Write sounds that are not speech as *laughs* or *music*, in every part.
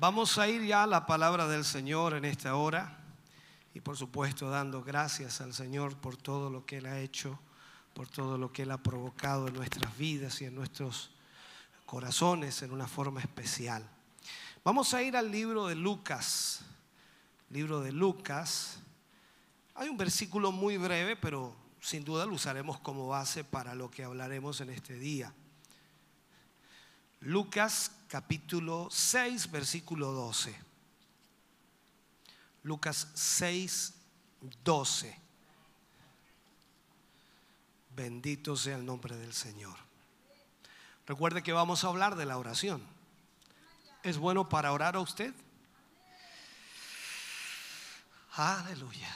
Vamos a ir ya a la palabra del Señor en esta hora y por supuesto dando gracias al Señor por todo lo que Él ha hecho, por todo lo que Él ha provocado en nuestras vidas y en nuestros corazones en una forma especial. Vamos a ir al libro de Lucas, libro de Lucas. Hay un versículo muy breve, pero sin duda lo usaremos como base para lo que hablaremos en este día. Lucas capítulo 6, versículo 12. Lucas 6, 12. Bendito sea el nombre del Señor. Recuerde que vamos a hablar de la oración. ¿Es bueno para orar a usted? Aleluya.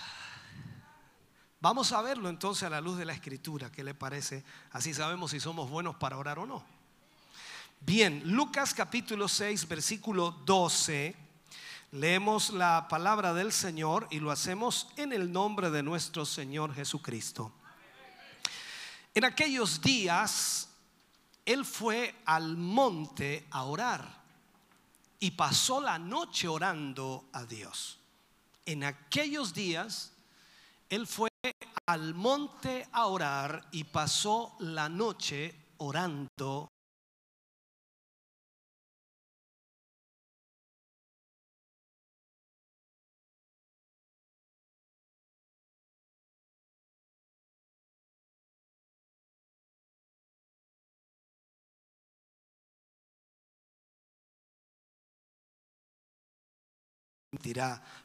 Vamos a verlo entonces a la luz de la escritura. ¿Qué le parece? Así sabemos si somos buenos para orar o no. Bien, Lucas capítulo 6, versículo 12. Leemos la palabra del Señor y lo hacemos en el nombre de nuestro Señor Jesucristo. En aquellos días, Él fue al monte a orar y pasó la noche orando a Dios. En aquellos días, Él fue al monte a orar y pasó la noche orando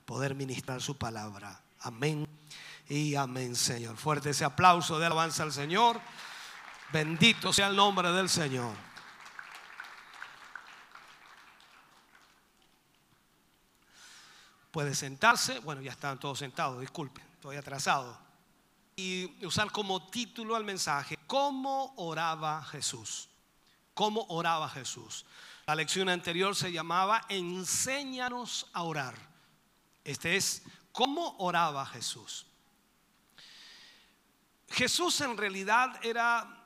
poder ministrar su palabra. Amén y amén, Señor. Fuerte ese aplauso de alabanza al Señor. Bendito sea el nombre del Señor. Puede sentarse. Bueno, ya están todos sentados, disculpen, estoy atrasado. Y usar como título al mensaje, ¿cómo oraba Jesús? ¿Cómo oraba Jesús? La lección anterior se llamaba Enséñanos a orar. Este es cómo oraba Jesús. Jesús en realidad era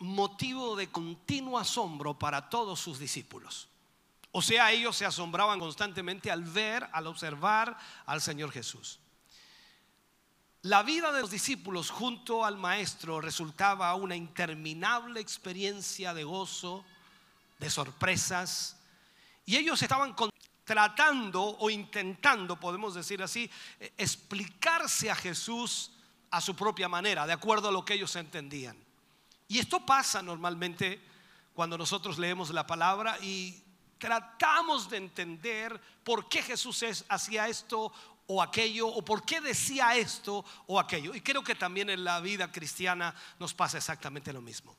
motivo de continuo asombro para todos sus discípulos. O sea, ellos se asombraban constantemente al ver, al observar al Señor Jesús. La vida de los discípulos junto al Maestro resultaba una interminable experiencia de gozo, de sorpresas. Y ellos estaban tratando o intentando, podemos decir así, eh, explicarse a Jesús a su propia manera, de acuerdo a lo que ellos entendían. Y esto pasa normalmente cuando nosotros leemos la palabra y tratamos de entender por qué Jesús hacía esto o aquello, o por qué decía esto o aquello. Y creo que también en la vida cristiana nos pasa exactamente lo mismo.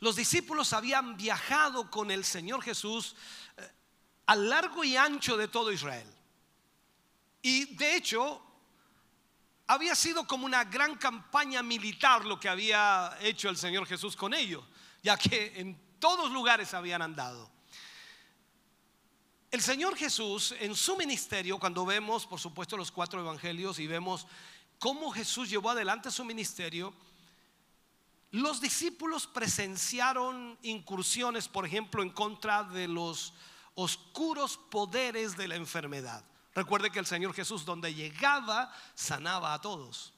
Los discípulos habían viajado con el Señor Jesús eh, a largo y ancho de todo Israel. Y de hecho, había sido como una gran campaña militar lo que había hecho el Señor Jesús con ellos, ya que en todos lugares habían andado. El Señor Jesús en su ministerio, cuando vemos, por supuesto, los cuatro evangelios y vemos cómo Jesús llevó adelante su ministerio, los discípulos presenciaron incursiones, por ejemplo, en contra de los oscuros poderes de la enfermedad. Recuerde que el Señor Jesús donde llegaba sanaba a todos.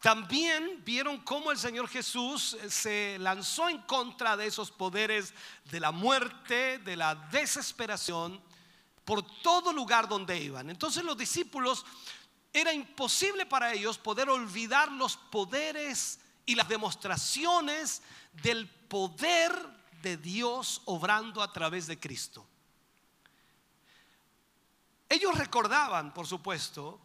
También vieron cómo el Señor Jesús se lanzó en contra de esos poderes de la muerte, de la desesperación, por todo lugar donde iban. Entonces los discípulos, era imposible para ellos poder olvidar los poderes y las demostraciones del poder de Dios obrando a través de Cristo. Ellos recordaban, por supuesto,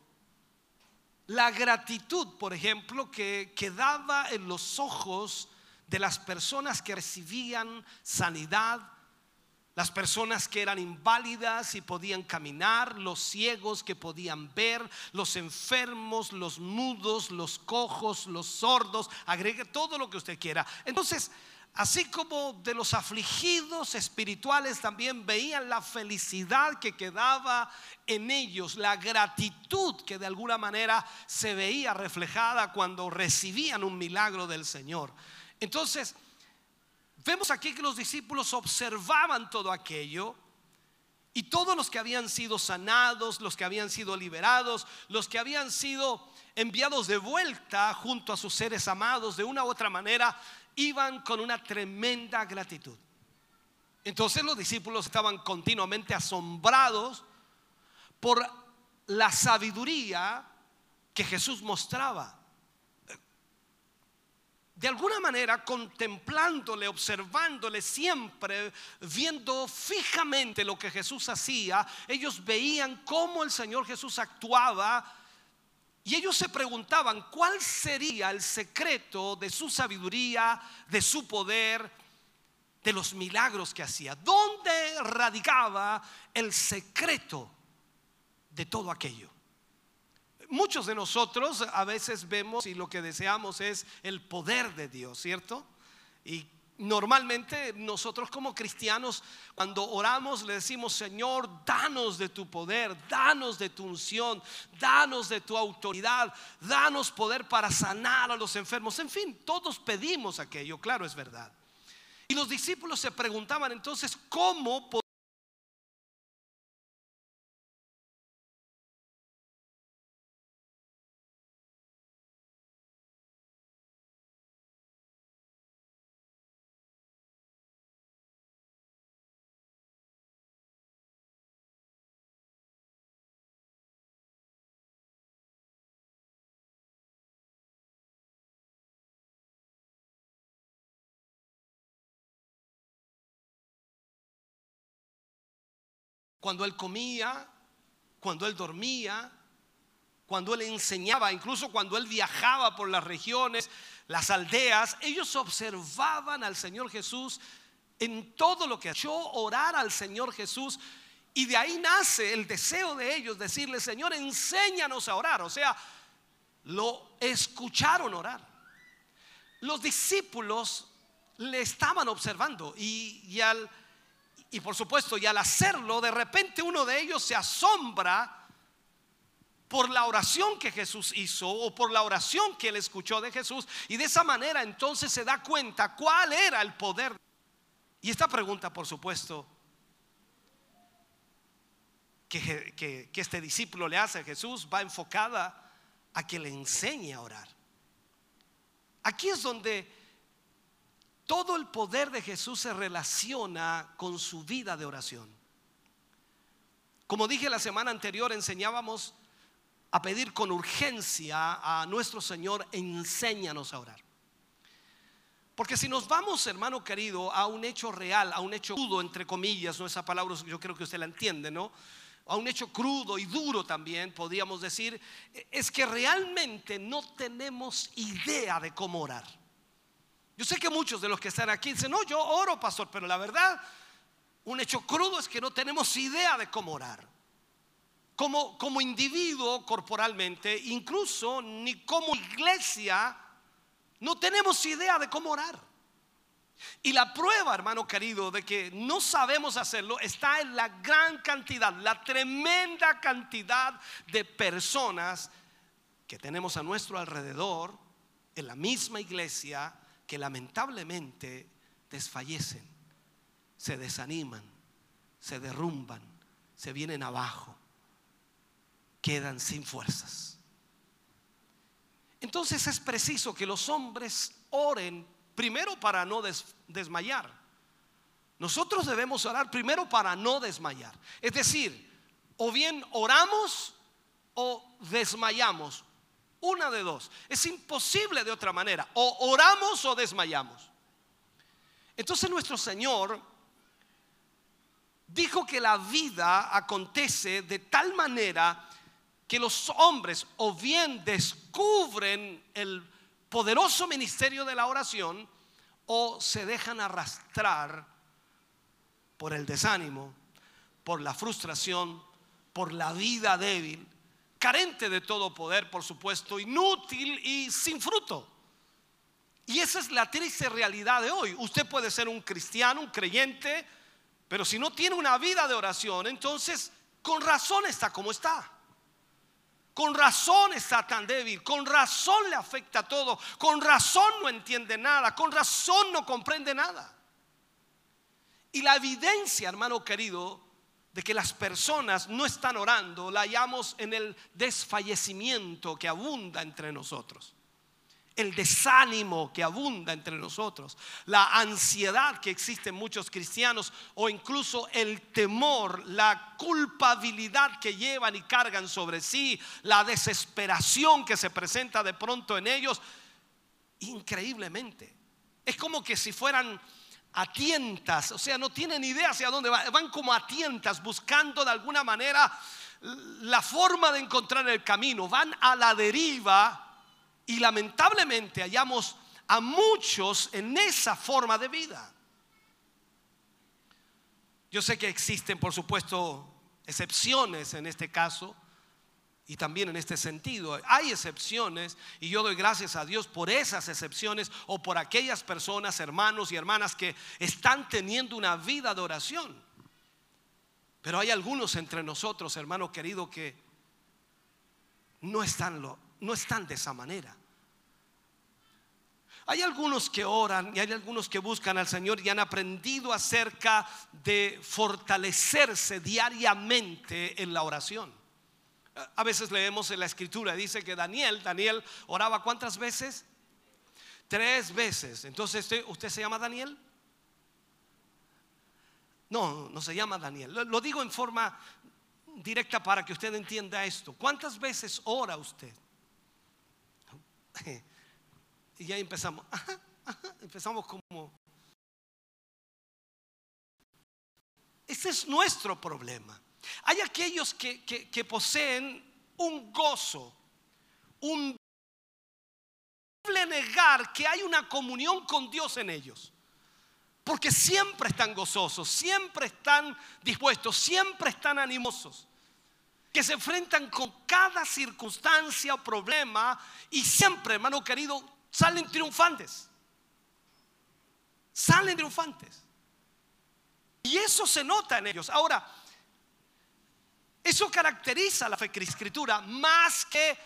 la gratitud, por ejemplo, que quedaba en los ojos de las personas que recibían sanidad, las personas que eran inválidas y podían caminar, los ciegos que podían ver, los enfermos, los mudos, los cojos, los sordos, agregue todo lo que usted quiera. Entonces, así como de los afligidos espirituales también veían la felicidad que quedaba en ellos, la gratitud que de alguna manera se veía reflejada cuando recibían un milagro del Señor. Entonces, Vemos aquí que los discípulos observaban todo aquello y todos los que habían sido sanados, los que habían sido liberados, los que habían sido enviados de vuelta junto a sus seres amados de una u otra manera, iban con una tremenda gratitud. Entonces los discípulos estaban continuamente asombrados por la sabiduría que Jesús mostraba de alguna manera contemplándole, observándole siempre, viendo fijamente lo que Jesús hacía, ellos veían cómo el Señor Jesús actuaba y ellos se preguntaban cuál sería el secreto de su sabiduría, de su poder, de los milagros que hacía. ¿Dónde radicaba el secreto de todo aquello? muchos de nosotros a veces vemos y lo que deseamos es el poder de Dios, ¿cierto? Y normalmente nosotros como cristianos, cuando oramos, le decimos, Señor, danos de tu poder, danos de tu unción, danos de tu autoridad, danos poder para sanar a los enfermos. En fin, todos pedimos aquello, claro, es verdad. Y los discípulos se preguntaban entonces, ¿cómo Cuando él comía, cuando él dormía, cuando él enseñaba, incluso cuando él viajaba por las regiones, las aldeas, ellos observaban al Señor Jesús en todo lo que hacía. orar al Señor Jesús y de ahí nace el deseo de ellos decirle, Señor, enséñanos a orar. O sea, lo escucharon orar. Los discípulos le estaban observando y, y al y por supuesto, y al hacerlo, de repente uno de ellos se asombra por la oración que Jesús hizo o por la oración que él escuchó de Jesús. Y de esa manera entonces se da cuenta cuál era el poder. Y esta pregunta, por supuesto, que, que, que este discípulo le hace a Jesús va enfocada a que le enseñe a orar. Aquí es donde todo el poder de Jesús se relaciona con su vida de oración. Como dije la semana anterior, enseñábamos a pedir con urgencia a nuestro Señor, enséñanos a orar. Porque si nos vamos, hermano querido, a un hecho real, a un hecho crudo, entre comillas, no esa palabra yo creo que usted la entiende, ¿no? A un hecho crudo y duro también, podríamos decir, es que realmente no tenemos idea de cómo orar. Yo sé que muchos de los que están aquí dicen, no, yo oro, pastor, pero la verdad, un hecho crudo es que no tenemos idea de cómo orar. Como, como individuo corporalmente, incluso ni como iglesia, no tenemos idea de cómo orar. Y la prueba, hermano querido, de que no sabemos hacerlo está en la gran cantidad, la tremenda cantidad de personas que tenemos a nuestro alrededor, en la misma iglesia, que lamentablemente desfallecen, se desaniman, se derrumban, se vienen abajo, quedan sin fuerzas. Entonces es preciso que los hombres oren primero para no desmayar. Nosotros debemos orar primero para no desmayar. Es decir, o bien oramos o desmayamos. Una de dos. Es imposible de otra manera. O oramos o desmayamos. Entonces nuestro Señor dijo que la vida acontece de tal manera que los hombres o bien descubren el poderoso ministerio de la oración o se dejan arrastrar por el desánimo, por la frustración, por la vida débil, carente de todo poder, por supuesto, inútil y sin fruto. Y esa es la triste realidad de hoy. Usted puede ser un cristiano, un creyente, pero si no tiene una vida de oración, entonces con razón está como está. Con razón está tan débil, con razón le afecta todo, con razón no entiende nada, con razón no comprende nada. Y la evidencia, hermano querido, de que las personas no están orando, la hallamos en el desfallecimiento que abunda entre nosotros. El desánimo que abunda entre nosotros, la ansiedad que existe en muchos cristianos o incluso el temor, la culpabilidad que llevan y cargan sobre sí, la desesperación que se presenta de pronto en ellos, increíblemente. Es como que si fueran a tientas, o sea, no tienen idea hacia dónde van, van como a tientas buscando de alguna manera la forma de encontrar el camino, van a la deriva y lamentablemente hallamos a muchos en esa forma de vida. Yo sé que existen, por supuesto, excepciones en este caso y también en este sentido. Hay excepciones y yo doy gracias a Dios por esas excepciones o por aquellas personas, hermanos y hermanas que están teniendo una vida de oración. Pero hay algunos entre nosotros, hermano querido, que no están, no están de esa manera. Hay algunos que oran y hay algunos que buscan al Señor y han aprendido acerca de fortalecerse diariamente en la oración. A veces leemos en la escritura, dice que Daniel, Daniel oraba cuántas veces? Tres veces. Entonces, ¿usted, se llama Daniel? No, no se llama Daniel. Lo digo en forma directa para que usted entienda esto. ¿Cuántas veces ora usted? *laughs* Y ya empezamos, *laughs* empezamos como... Este es nuestro problema. Hay aquellos que, que, poseen un gozo, un negar que hay una comunión con Dios en ellos. Porque siempre están gozosos, siempre están dispuestos, siempre están animosos. Que se enfrentan con cada circunstancia o problema y siempre, hermano querido, salen triunfantes. Salen triunfantes. Y eso se nota en ellos. Ahora, eso caracteriza la fe escritura más que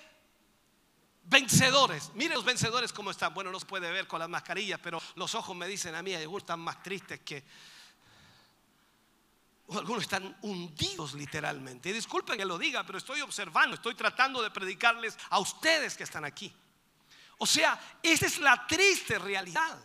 vencedores. Miren los vencedores cómo están. Bueno, no se puede ver con las mascarillas, pero los ojos me dicen a mí, algunos están más tristes que... algunos están hundidos literalmente. Y disculpen que lo diga, pero estoy observando, estoy tratando de predicarles a ustedes que están aquí. O sea, esa es la triste realidad.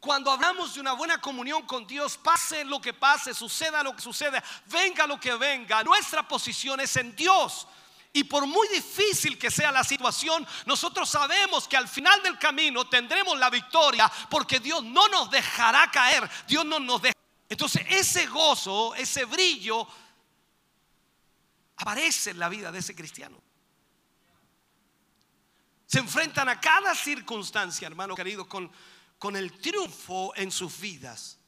Cuando hablamos de una buena comunión con Dios, pase lo que pase, suceda lo que suceda, venga lo que venga, nuestra posición es en Dios. Y por muy difícil que sea la situación, nosotros sabemos que al final del camino tendremos la victoria porque Dios no nos dejará caer, Dios no nos dejará. Entonces ese gozo, ese brillo aparece en la vida de ese cristiano se enfrentan a cada circunstancia, hermano querido, con, con el triunfo en sus vidas.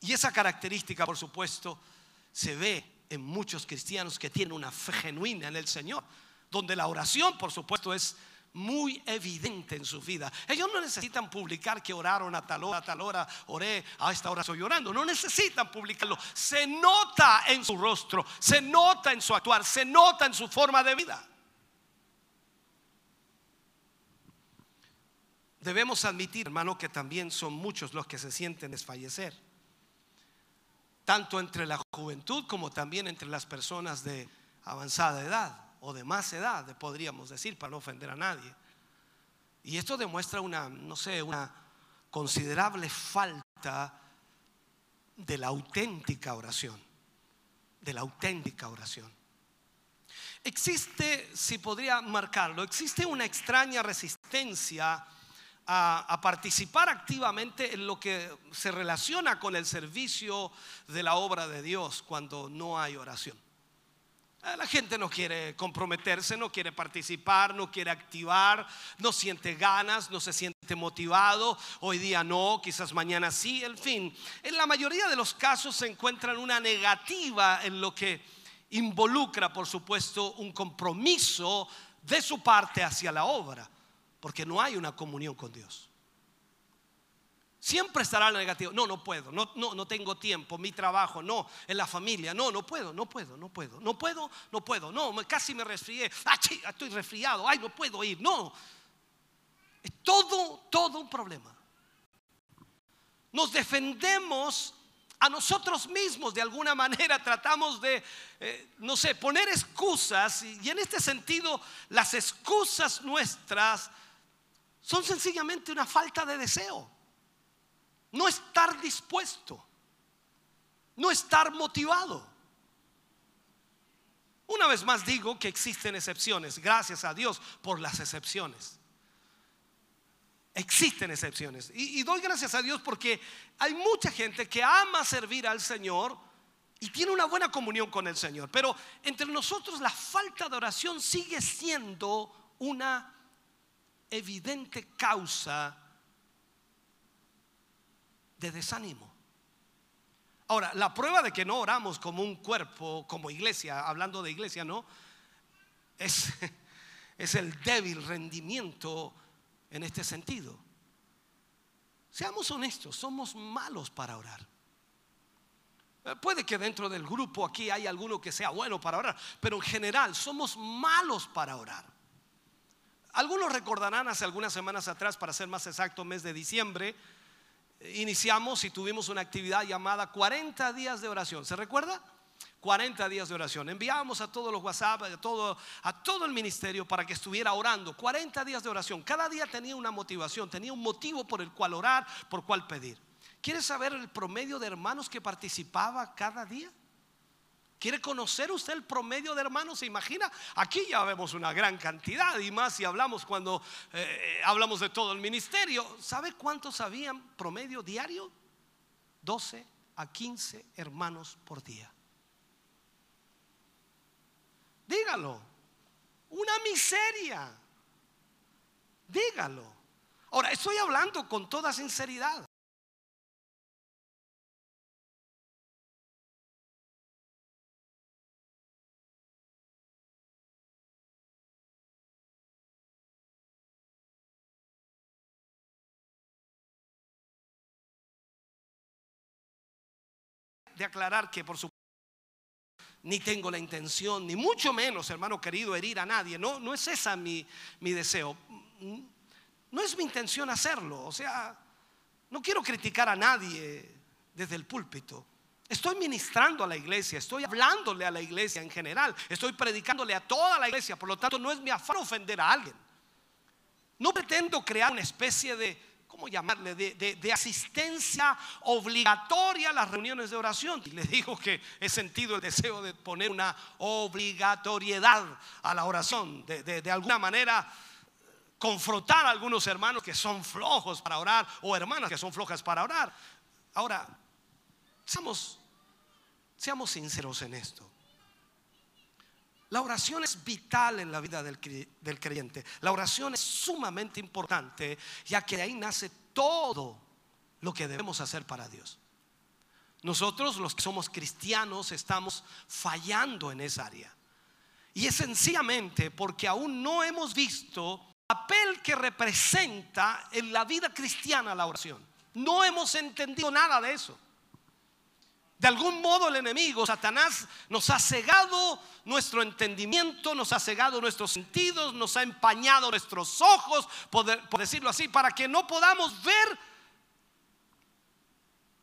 Y esa característica, por supuesto, se ve en muchos cristianos que tienen una fe genuina en el Señor, donde la oración, por supuesto, es muy evidente en su vida. Ellos no necesitan publicar que oraron a tal hora, a tal hora, oré, a esta hora estoy llorando. No necesitan publicarlo. Se nota en su rostro, se nota en su actuar, se nota en su forma de vida. Debemos admitir, hermano, que también son muchos los que se sienten desfallecer, tanto entre la juventud como también entre las personas de avanzada edad o de más edad, podríamos decir, para no ofender a nadie. Y esto demuestra una, no sé, una considerable falta de la auténtica oración, de la auténtica oración. Existe, si podría marcarlo, existe una extraña resistencia a, participar activamente en lo que se relaciona con el servicio de la obra de Dios cuando no hay oración. Eh, la gente no quiere comprometerse, no quiere participar, no quiere activar, no siente ganas, no se siente motivado, hoy día no, quizás mañana sí, en fin. En la mayoría de los casos se encuentran una negativa en lo que involucra, por supuesto, un compromiso de su parte hacia la obra, porque no hay una comunión con Dios. Siempre estará la negativa. No, no puedo, no, no, no tengo tiempo, mi trabajo, no, en la familia, no, no puedo, no puedo, no puedo, no puedo, no puedo, no, casi me resfrié, ah, estoy resfriado, ay, no puedo ir, no. Es todo, todo un problema. Nos defendemos a nosotros mismos de alguna manera *laughs* tratamos de, eh, no sé, poner excusas y en este sentido las excusas nuestras son sencillamente una falta de deseo no estar dispuesto, no estar motivado. Una vez más digo que existen excepciones, gracias a Dios por las excepciones. Existen excepciones. Y, doy gracias a Dios porque hay mucha gente que ama servir al Señor y tiene una buena comunión con el Señor. Pero entre nosotros la falta de oración sigue siendo una evidente causa de desánimo. Ahora, la prueba de que no oramos como un cuerpo, como iglesia, hablando de iglesia, ¿no? Es, *laughs* es el débil rendimiento en este sentido. Seamos honestos, somos malos para orar. Eh, puede que dentro del grupo aquí hay alguno que sea bueno para orar, pero en general somos malos para orar. Algunos recordarán hace algunas semanas atrás, para ser más exacto, mes de diciembre, iniciamos y tuvimos una actividad llamada 40 días de oración. ¿Se recuerda? 40 días de oración. Enviábamos a todos los WhatsApp, a todo, el ministerio para que estuviera orando. 40 días de oración. Cada día tenía una motivación, tenía un motivo por el cual orar, por cual pedir. ¿Quiere saber el promedio de hermanos que participaba cada día? ¿Quiere conocer usted el promedio de hermanos? ¿Se imagina? Aquí ya vemos una gran cantidad y más si hablamos cuando eh, hablamos de todo el ministerio. ¿Sabe cuántos habían promedio diario? 12 a 15 hermanos por día. Dígalo. Una miseria. Dígalo. Ahora, estoy hablando con toda sinceridad. De aclarar que por supuesto ni tengo la intención, ni mucho menos, hermano querido, herir a nadie. No, no es esa mi, mi deseo. No es mi intención hacerlo. O sea, no quiero criticar a nadie desde el púlpito. Estoy ministrando a la iglesia, estoy hablándole a la iglesia en general, estoy predicándole a toda la iglesia, por lo tanto no es mi afán ofender a alguien. No pretendo crear una especie de ¿cómo llamarle? De, asistencia obligatoria a las reuniones de oración. Y le digo que he sentido el deseo de poner una obligatoriedad a la oración, de, alguna manera confrontar a algunos hermanos que son flojos para orar o hermanas que son flojas para orar. Ahora, seamos, seamos sinceros en esto. La oración es vital en la vida del, creyente. La oración es sumamente importante, ya que de ahí nace todo lo que debemos hacer para Dios. Nosotros, los que somos cristianos, estamos fallando en esa área. Y es sencillamente porque aún no hemos visto el papel que representa en la vida cristiana la oración. No hemos entendido nada de eso. De algún modo el enemigo, Satanás, nos ha cegado nuestro entendimiento, nos ha cegado nuestros sentidos, nos ha empañado nuestros ojos, por, decirlo así, para que no podamos ver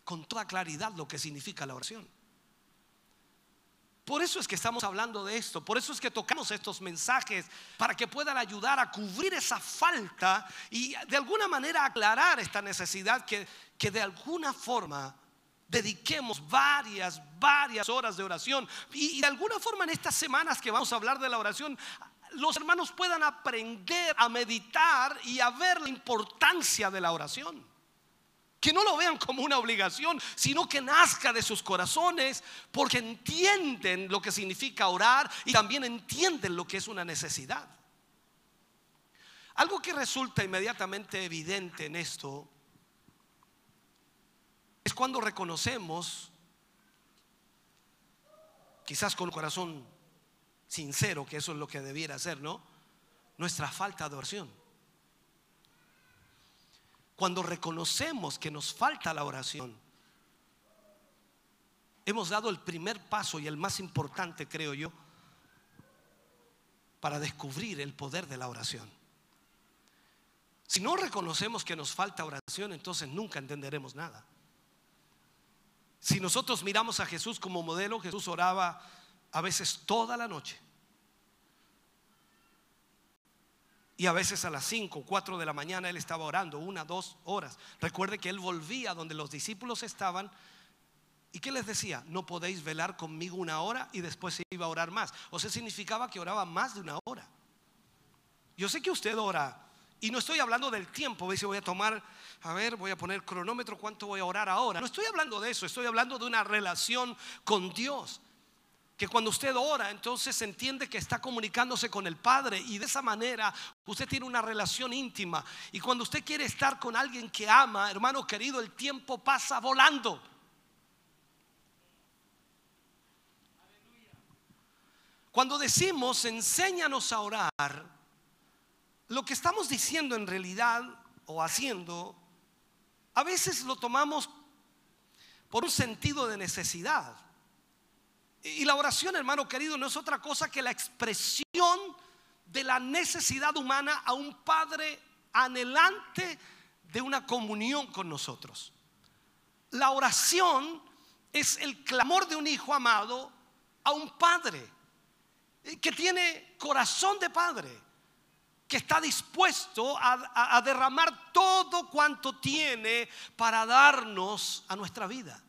con toda claridad lo que significa la oración. Por eso es que estamos hablando de esto, por eso es que tocamos estos mensajes, para que puedan ayudar a cubrir esa falta y de alguna manera aclarar esta necesidad que, que de alguna forma dediquemos varias, varias horas de oración. Y, de alguna forma en estas semanas que vamos a hablar de la oración, los hermanos puedan aprender a meditar y a ver la importancia de la oración. Que no lo vean como una obligación, sino que nazca de sus corazones porque entienden lo que significa orar y también entienden lo que es una necesidad. Algo que resulta inmediatamente evidente en esto es cuando reconocemos, quizás con corazón sincero, que eso es lo que debiera ser, ¿no? Nuestra falta de oración. Cuando reconocemos que nos falta la oración, hemos dado el primer paso y el más importante, creo yo, para descubrir el poder de la oración. Si no reconocemos que nos falta oración, entonces nunca entenderemos nada. Si nosotros miramos a Jesús como modelo, Jesús oraba a veces toda la noche. Y a veces a las 5 o 4 de la mañana él estaba orando, una, dos horas. Recuerde que él volvía donde los discípulos estaban. ¿Y qué les decía? No podéis velar conmigo una hora y después se iba a orar más. O sea, significaba que oraba más de una hora. Yo sé que usted ora y no estoy hablando del tiempo, si voy a tomar, a ver, voy a poner cronómetro, cuánto voy a orar ahora. No estoy hablando de eso, estoy hablando de una relación con Dios que cuando usted ora, entonces entiende que está comunicándose con el Padre y de esa manera usted tiene una relación íntima. Y cuando usted quiere estar con alguien que ama, hermano querido, el tiempo pasa volando. Cuando decimos enséñanos a orar, lo que estamos diciendo en realidad o haciendo, a veces lo tomamos por un sentido de necesidad. Y la oración, hermano querido, no es otra cosa que la expresión de la necesidad humana a un Padre anhelante de una comunión con nosotros. La oración es el clamor de un hijo amado a un Padre que tiene corazón de Padre, que está dispuesto a, derramar todo cuanto tiene para darnos a nuestra vida.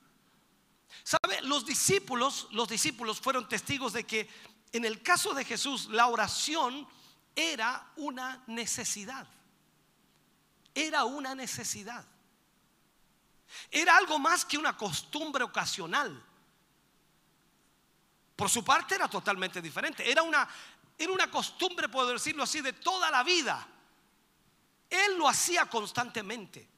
¿Sabe? Los discípulos, los discípulos fueron testigos de que en el caso de Jesús la oración era una necesidad. Era una necesidad. Era algo más que una costumbre ocasional. Por su parte era totalmente diferente. Era una, era una costumbre, puedo decirlo así, de toda la vida. Él lo hacía constantemente.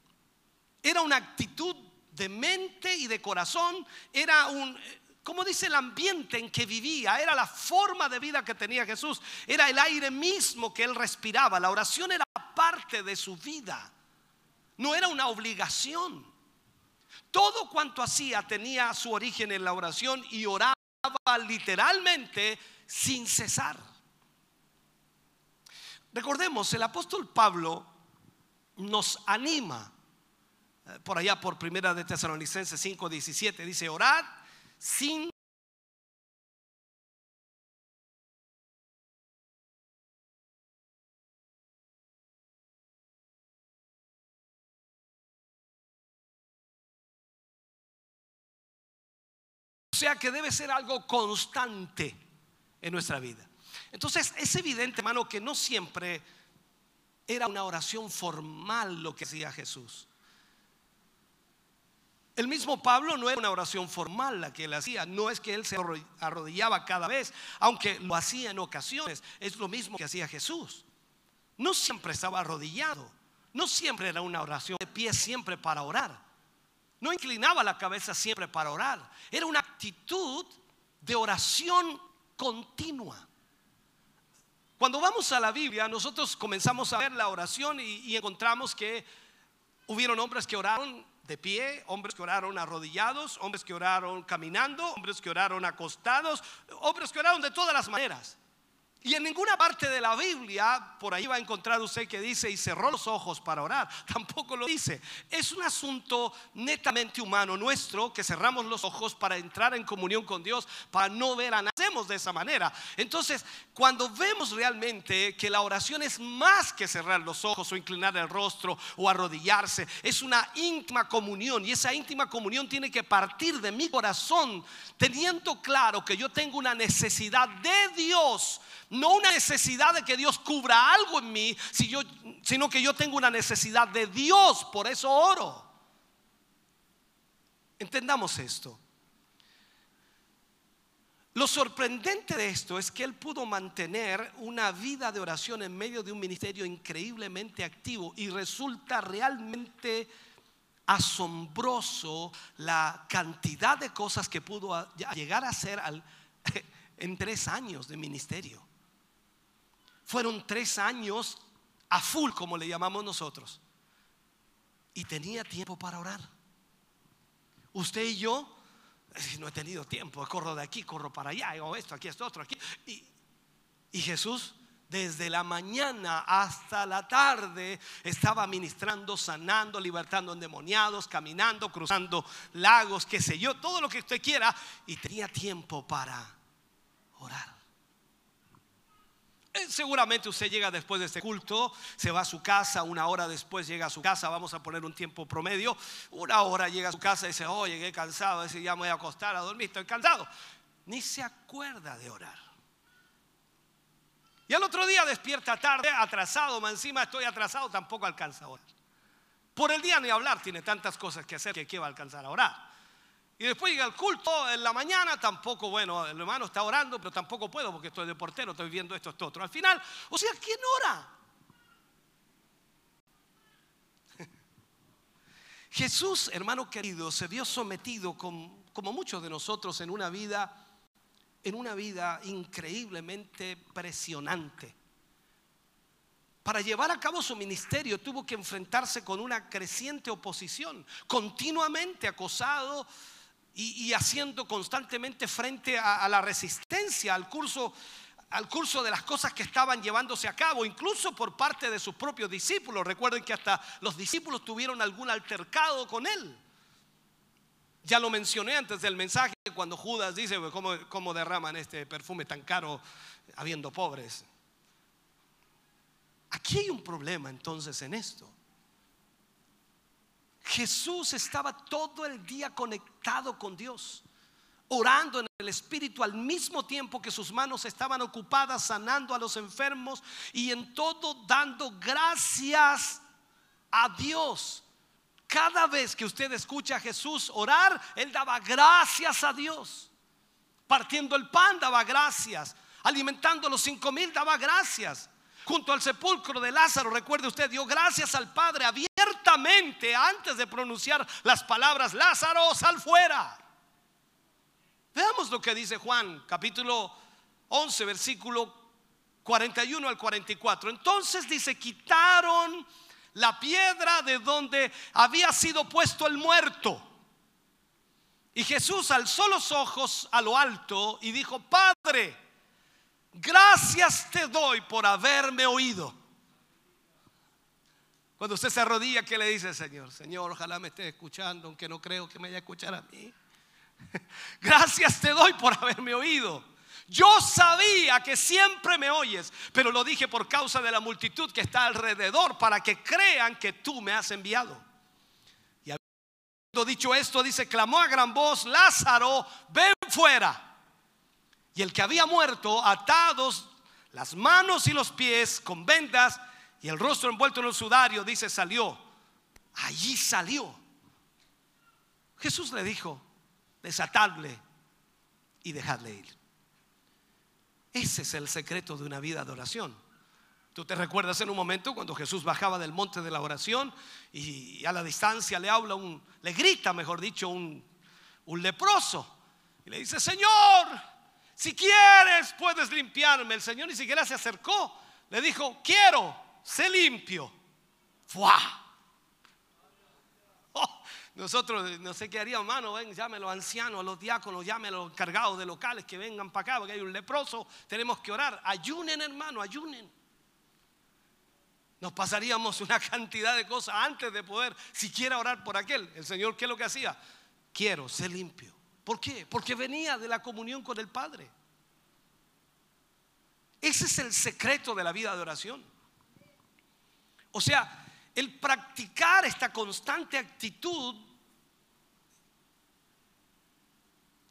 Era una actitud de mente y de corazón, era un, como dice el ambiente en que vivía, era la forma de vida que tenía Jesús, era el aire mismo que él respiraba, la oración era parte de su vida, no era una obligación. Todo cuanto hacía tenía su origen en la oración y oraba literalmente sin cesar. Recordemos, el apóstol Pablo nos anima eh, por allá por primera de Tesalonicenses 5, 17, dice, orad sin O sea que debe ser algo constante en nuestra vida. Entonces es evidente, hermano, que no siempre era una oración formal lo que hacía Jesús. El mismo Pablo no era una oración formal la que él hacía, no es que él se arrodillaba cada vez, aunque lo hacía en ocasiones, es lo mismo que hacía Jesús. No siempre estaba arrodillado, no siempre era una oración de pie siempre para orar, no inclinaba la cabeza siempre para orar, era una actitud de oración continua. Cuando vamos a la Biblia, nosotros comenzamos a ver la oración y, y encontramos que hubieron hombres que oraron de pie, hombres que oraron arrodillados, hombres que oraron caminando, hombres que oraron acostados, hombres que oraron de todas las maneras. Y en ninguna parte de la Biblia, por ahí va a encontrar usted que dice y cerró los ojos para orar. *laughs* Tampoco lo dice. Es un asunto netamente humano nuestro que cerramos los ojos para entrar en comunión con Dios, para no ver a nadie. Hacemos de esa manera. Entonces, cuando vemos realmente que la oración es más que cerrar los ojos o inclinar el rostro o arrodillarse, es una íntima comunión. Y esa íntima comunión tiene que partir de mi corazón, teniendo claro que yo tengo una necesidad de Dios no una necesidad de que Dios cubra algo en mí, sino que yo tengo una necesidad de Dios, por eso oro. Entendamos esto. Lo sorprendente de esto es que él pudo mantener una vida de oración en medio de un ministerio increíblemente activo y resulta realmente asombroso la cantidad de cosas que pudo llegar a hacer *laughs* en tres años de ministerio. Fueron tres años a full, como le llamamos nosotros. Y tenía tiempo para orar. Usted y yo no he tenido tiempo, corro de aquí, corro para allá, hago esto, aquí, esto, otro, aquí. Y, y Jesús desde la mañana hasta la tarde estaba ministrando, sanando, libertando endemoniados, caminando, cruzando lagos, qué sé yo, todo lo que usted quiera, y tenía tiempo para orar. Eh, seguramente usted llega después de este culto, se va a su casa, una hora después llega a su casa, vamos a poner un tiempo promedio, una hora llega a su casa y dice, oh, llegué cansado, dice, ya me voy a acostar a dormir, estoy cansado. Ni se acuerda de orar. Y al otro día despierta tarde, atrasado, más encima estoy atrasado, tampoco alcanza a orar. Por el día ni hablar, tiene tantas cosas que hacer que ¿qué va a alcanzar a orar? Y después llega el culto en la mañana, tampoco, bueno, el hermano está orando, pero tampoco puedo porque estoy de portero, estoy viendo esto, esto, otro. Al final, o sea, ¿quién ora? *laughs* Jesús, hermano querido, se vio sometido como muchos de nosotros en una vida, en una vida increíblemente presionante. Para llevar a cabo su ministerio tuvo que enfrentarse con una creciente oposición, continuamente acosado y, haciendo constantemente frente a, la resistencia al curso, al curso de las cosas que estaban llevándose a cabo, incluso por parte de sus propios discípulos. Recuerden que hasta los discípulos tuvieron algún altercado con él. Ya lo mencioné antes del mensaje cuando Judas dice, ¿cómo, cómo derraman este perfume tan caro habiendo pobres? Aquí hay un problema entonces en esto. Jesús estaba todo el día conectado con Dios, orando en el Espíritu al mismo tiempo que sus manos estaban ocupadas sanando a los enfermos y en todo dando gracias a Dios. Cada vez que usted escucha a Jesús orar, Él daba gracias a Dios. Partiendo el pan daba gracias. Alimentando los cinco mil daba gracias junto al sepulcro de Lázaro, recuerde usted, dio gracias al Padre abiertamente antes de pronunciar las palabras, Lázaro, sal fuera. Veamos lo que dice Juan, capítulo 11, versículo 41 al 44. Entonces dice, quitaron la piedra de donde había sido puesto el muerto. Y Jesús alzó los ojos a lo alto y dijo, Padre, Gracias te doy por haberme oído. Cuando usted se arrodilla, ¿qué le dice Señor? Señor, ojalá me esté escuchando, aunque no creo que me haya escuchado a mí. *laughs* Gracias te doy por haberme oído. Yo sabía que siempre me oyes, pero lo dije por causa de la multitud que está alrededor, para que crean que tú me has enviado. Y habiendo dicho esto, dice, clamó a gran voz, Lázaro, ven fuera. Y el que había muerto, atados las manos y los pies con vendas y el rostro envuelto en el sudario, dice, salió. Allí salió. Jesús le dijo, desatadle y dejadle ir. Ese es el secreto de una vida de oración. Tú te recuerdas en un momento cuando Jesús bajaba del monte de la oración y a la distancia le habla un, le grita, mejor dicho, un, un leproso. Y le dice, Señor, si quieres, puedes limpiarme. El Señor ni siquiera se acercó. Le dijo, quiero, sé limpio. ¡Fua! *laughs* Oh, nosotros, no sé qué haría, hermano, ven, llame a ancianos, a los diáconos, llame a los encargados de locales que vengan para acá, porque hay un leproso, tenemos que orar. Ayunen, hermano, ayunen. Nos pasaríamos una *laughs* cantidad de cosas antes de poder siquiera orar por aquel. El Señor, ¿qué es lo que hacía? Quiero, sé limpio. ¿Por qué? Porque venía de la comunión con el Padre. Ese es el secreto de la vida de oración. O sea, el practicar esta constante actitud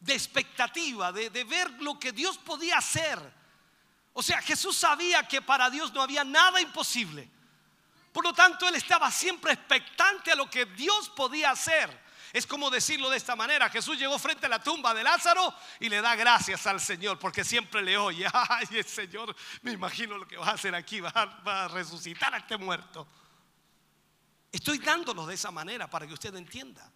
de expectativa, de, de, ver lo que Dios podía hacer. O sea, Jesús sabía que para Dios no había nada imposible. Por lo tanto, Él estaba siempre expectante a lo que Dios podía hacer. Es como decirlo de esta manera. Jesús llegó frente a la tumba de Lázaro y le da gracias al Señor porque siempre le oye. *laughs* Ay, el Señor, me imagino lo que va a hacer aquí, va, a resucitar a este muerto. Estoy dándolo de esa manera para que usted entienda.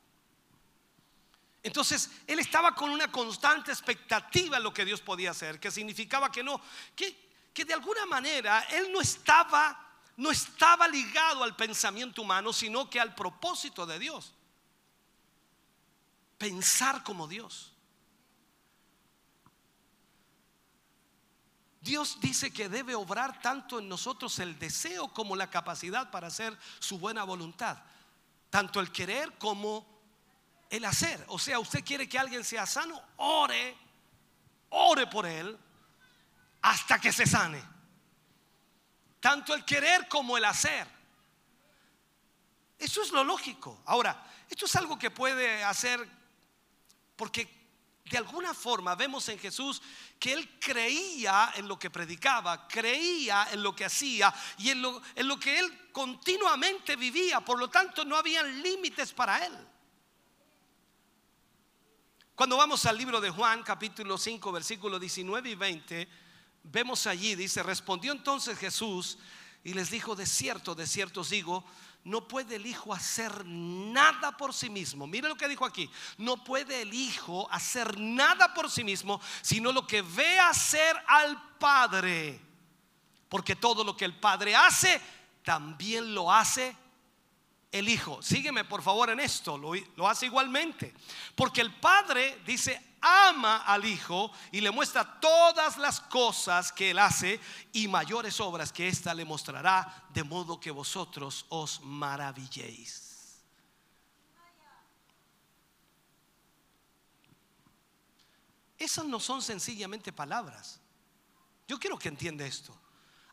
Entonces, él estaba con una constante expectativa en lo que Dios podía hacer, que significaba que no, que, que de alguna manera él no estaba no estaba ligado al pensamiento humano, sino que al propósito de Dios. Pensar como Dios. Dios dice que debe obrar tanto en nosotros el deseo como la capacidad para hacer su buena voluntad. Tanto el querer como el hacer. O sea, usted quiere que alguien sea sano, ore, ore por él hasta que se sane tanto el querer como el hacer. Eso es lo lógico. Ahora, esto es algo que puede hacer porque de alguna forma vemos en Jesús que él creía en lo que predicaba, creía en lo que hacía y en lo, en lo que él continuamente vivía. Por lo tanto, no había límites para él. Cuando vamos al libro de Juan, capítulo 5, versículos 19 y 20, vemos allí, dice, respondió entonces Jesús y les dijo, de cierto, de cierto os digo, no puede el Hijo hacer nada por sí mismo. Mire lo que dijo aquí. No puede el Hijo hacer nada por sí mismo, sino lo que ve hacer al Padre. Porque todo lo que el Padre hace, también lo hace el Hijo. Sígueme por favor en esto, lo, hace igualmente. Porque el Padre dice, ama al Hijo y le muestra todas las cosas que Él hace y mayores obras que ésta le mostrará, de modo que vosotros os maravilléis. Esas no son sencillamente palabras. Yo quiero que entienda esto.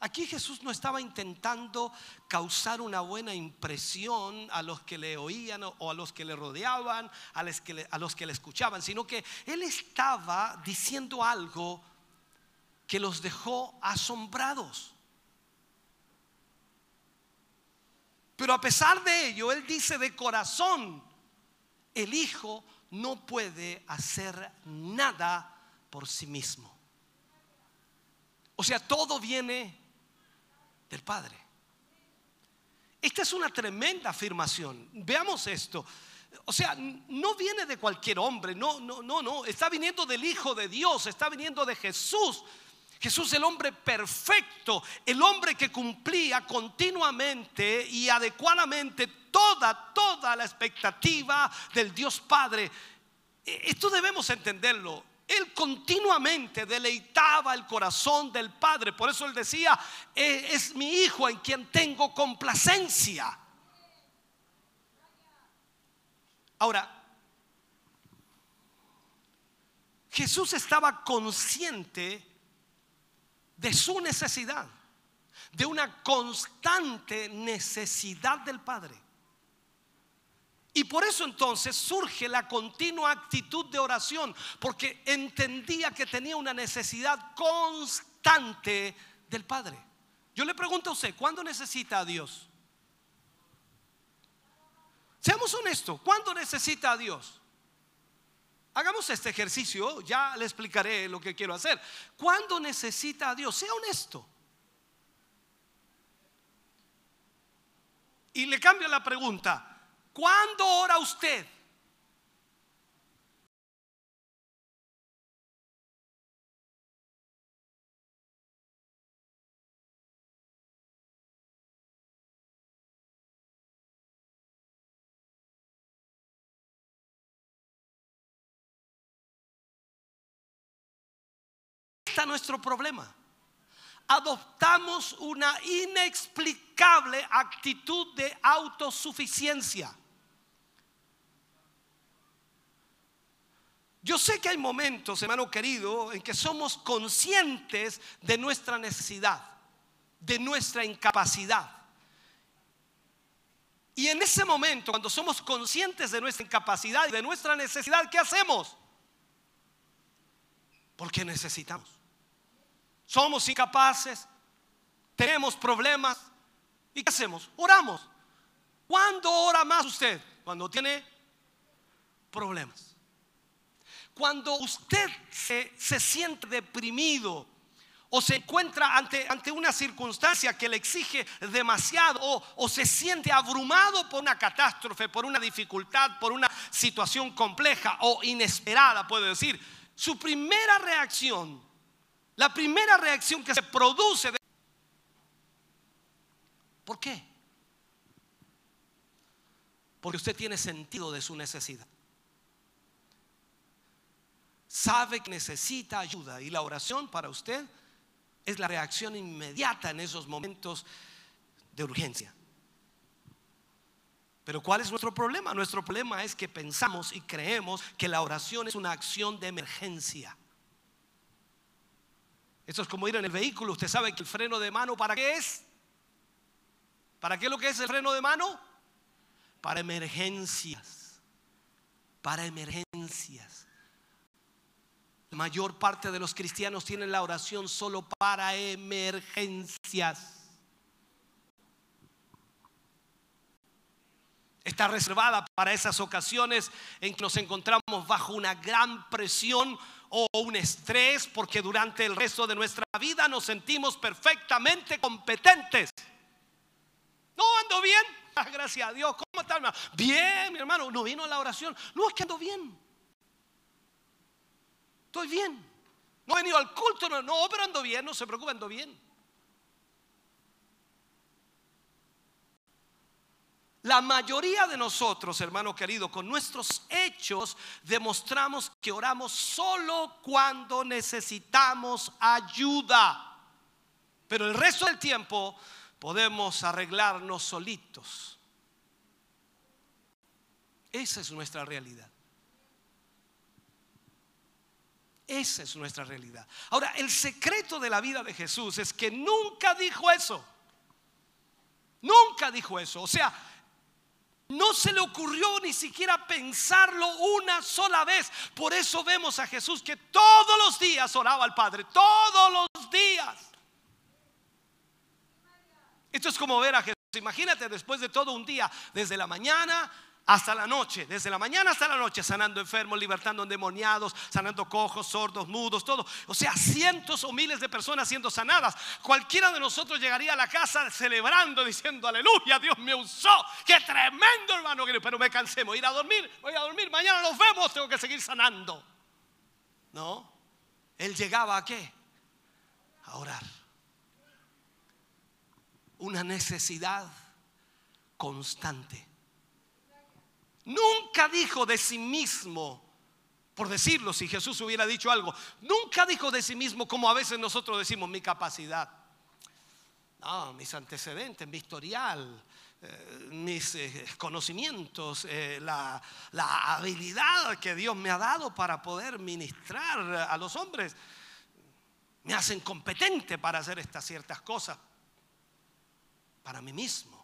Aquí Jesús no estaba intentando causar una buena impresión a los que le oían o a los que le rodeaban, a los que le, a los que le escuchaban, sino que él estaba diciendo algo que los dejó asombrados. Pero a pesar de ello, él dice de corazón, el Hijo no puede hacer nada por sí mismo. O sea, todo viene del Padre. Esta es una tremenda afirmación. Veamos esto. O sea, no viene de cualquier hombre, no, no, no, no. Está viniendo del Hijo de Dios, está viniendo de Jesús. Jesús el hombre perfecto, el hombre que cumplía continuamente y adecuadamente toda, toda la expectativa del Dios Padre. E, esto debemos entenderlo. Él continuamente deleitaba el corazón del Padre. Por eso él decía, eh, es mi hijo en quien tengo complacencia. Ahora, Jesús estaba consciente de su necesidad, de una constante necesidad del Padre. Y por eso entonces surge la continua actitud de oración, porque entendía que tenía una necesidad constante del Padre. Yo le pregunto a usted, ¿cuándo necesita a Dios? Seamos honestos, ¿cuándo necesita a Dios? Hagamos este ejercicio, ya le explicaré lo que quiero hacer. ¿Cuándo necesita a Dios? Sea honesto. Y le cambio la pregunta. ¿Cuándo ora usted? está nuestro problema. Adoptamos una inexplicable actitud de autosuficiencia. Yo sé que hay momentos, hermano querido, en que somos conscientes de nuestra necesidad, de nuestra incapacidad. Y en ese momento, cuando somos conscientes de nuestra incapacidad y de nuestra necesidad, ¿qué hacemos? Porque necesitamos. Somos incapaces, tenemos problemas. ¿Y qué hacemos? Oramos. ¿Cuándo ora más usted? Cuando tiene problemas. Cuando usted se, siente deprimido, o se encuentra ante, ante una circunstancia que le exige demasiado o, o se siente abrumado por una catástrofe, por una dificultad, por una situación compleja o inesperada, puedo decir, su primera reacción, la primera reacción que se produce, ¿por qué? Porque usted tiene sentido de su necesidad. Sabe que necesita ayuda y la oración para usted es la reacción inmediata en esos momentos de urgencia. Pero ¿cuál es nuestro problema? Nuestro problema es que pensamos y creemos que la oración es una acción de emergencia. Esto es como ir en el vehículo. Usted sabe que el freno de mano, ¿para qué es? ¿Para qué es lo que es el freno de mano? Para emergencias. Para emergencias. La mayor parte de los cristianos tienen la oración solo para emergencias. Está reservada para esas ocasiones en que nos encontramos bajo una gran presión o un estrés porque durante el resto de nuestra vida nos sentimos perfectamente competentes. No ando bien, ah, gracias a Dios. ¿Cómo está, hermano? Bien, mi hermano. No vino la oración. No, es que ando bien. Estoy bien. No he venido al culto, no, no, pero bien, no se preocupe, ando bien. La mayoría de nosotros, hermano querido, con nuestros hechos demostramos que oramos solo cuando necesitamos ayuda. Pero el resto del tiempo podemos arreglarnos solitos. Esa es nuestra realidad. Esa es nuestra realidad. Ahora, el secreto de la vida de Jesús es que nunca dijo eso. Nunca dijo eso. O sea, no se le ocurrió ni siquiera pensarlo una sola vez. Por eso vemos a Jesús que todos los días oraba al Padre. Todos los días. Esto es como ver a Jesús. Imagínate después de todo un día, desde la mañana hasta la noche, desde la mañana hasta la noche, sanando enfermos, libertando endemoniados, sanando cojos, sordos, mudos, todo. O sea, cientos o miles de personas siendo sanadas. Cualquiera de nosotros llegaría a la casa celebrando, diciendo, aleluya, Dios me usó. Qué tremendo, hermano. Pero me cansé, voy a ir a dormir, voy a dormir, mañana nos vemos, tengo que seguir sanando. No, él llegaba a qué? A orar. Una necesidad constante Nunca dijo de sí mismo, por decirlo, si Jesús hubiera dicho algo, nunca dijo de sí mismo como a veces nosotros decimos mi capacidad. No, mis antecedentes, mi historial, eh, mis eh, conocimientos, eh, la, la habilidad que Dios me ha dado para poder ministrar a los hombres, me hacen competente para hacer estas ciertas cosas para mí mismo.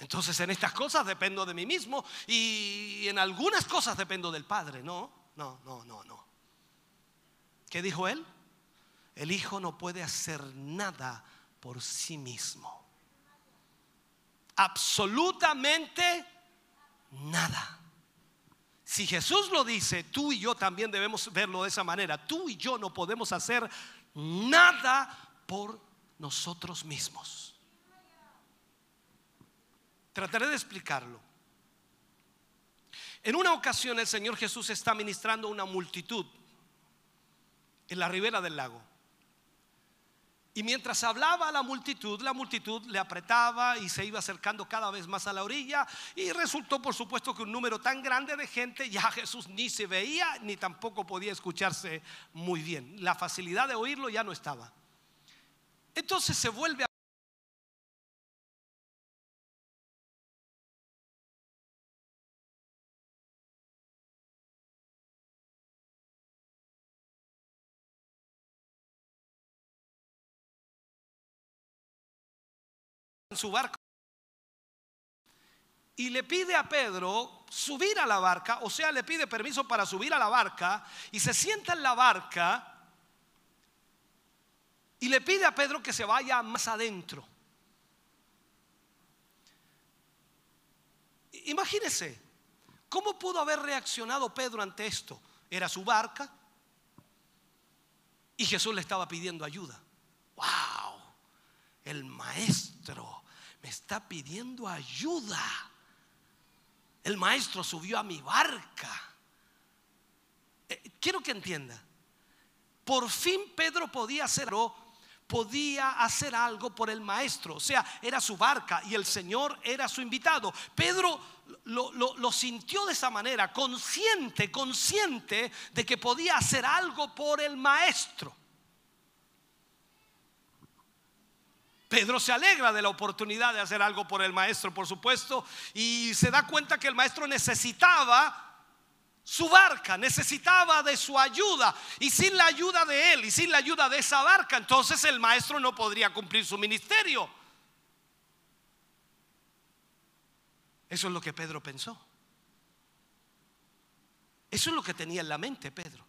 Entonces en estas cosas dependo de mí mismo y en algunas cosas dependo del Padre. No, no, no, no, no. ¿Qué dijo él? El Hijo no puede hacer nada por sí mismo. Absolutamente nada. Si Jesús lo dice, tú y yo también debemos verlo de esa manera. Tú y yo no podemos hacer nada por nosotros mismos. Trataré de explicarlo. En una ocasión el Señor Jesús está ministrando a una multitud en la ribera del lago. Y mientras hablaba a la multitud, la multitud le apretaba y se iba acercando cada vez más a la orilla. Y resultó, por supuesto, que un número tan grande de gente ya Jesús ni se veía ni tampoco podía escucharse muy bien. La facilidad de oírlo ya no estaba. Entonces se vuelve a en su barco y le pide a Pedro subir a la barca, o sea, le pide permiso para subir a la barca y se sienta en la barca y le pide a Pedro que se vaya más adentro. Imagínese, ¿cómo pudo haber reaccionado Pedro ante esto? Era su barca y Jesús le estaba pidiendo ayuda. ¡Wow! El maestro me está pidiendo ayuda. El maestro subió a mi barca. Eh, quiero que entienda. Por fin Pedro podía hacerlo podía hacer algo por el maestro. O sea, era su barca y el Señor era su invitado. Pedro lo, sintió de esa manera, consciente, consciente de que podía hacer algo por el maestro. Pedro se alegra de la oportunidad de hacer algo por el maestro, por supuesto, y se da cuenta que el maestro necesitaba su barca, necesitaba de su ayuda. Y sin la ayuda de él y sin la ayuda de esa barca, entonces el maestro no podría cumplir su ministerio. Eso es lo que Pedro pensó. Eso es lo que tenía en la mente Pedro.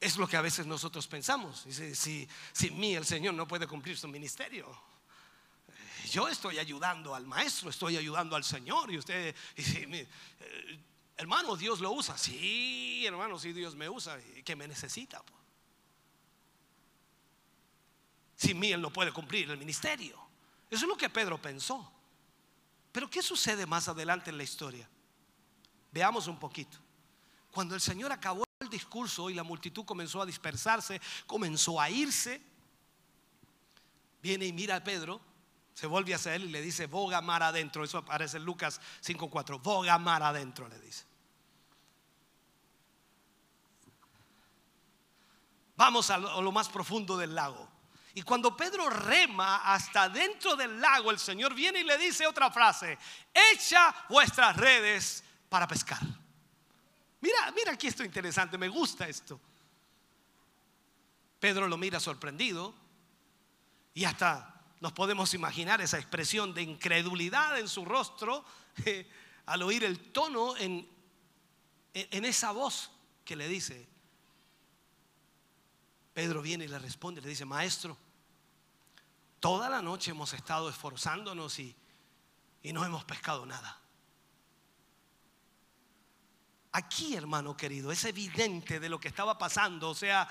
Es lo que a veces nosotros pensamos. Dice, si sin mí el Señor no puede cumplir su ministerio. Yo estoy ayudando al maestro, estoy ayudando al Señor. Y usted, Hermano, Dios lo usa. Sí, hermano, sí, Dios me usa. Que me necesita. Sin mí Él no puede cumplir el ministerio. Eso es lo que Pedro pensó. Pero ¿qué sucede más adelante en la historia? Veamos un poquito. Cuando el Señor acabó el discurso y la multitud comenzó a dispersarse, comenzó a irse, viene y mira a Pedro, se vuelve hacia él y le dice, boga mar adentro. Eso aparece en Lucas 5.4, boga mar adentro, le dice. Vamos a lo, más profundo del lago. Y cuando Pedro rema hasta dentro del lago, el Señor viene y le dice otra frase, echa vuestras redes para pescar. Mira, mira aquí esto interesante, me gusta esto. Pedro lo mira sorprendido y hasta nos podemos imaginar esa expresión de incredulidad en su rostro eh, al oír el tono en, en esa voz que le dice, Pedro viene y le responde, le dice, maestro, toda la noche hemos estado esforzándonos y, y no hemos pescado nada. Aquí, hermano querido, es evidente de lo que estaba pasando. O sea,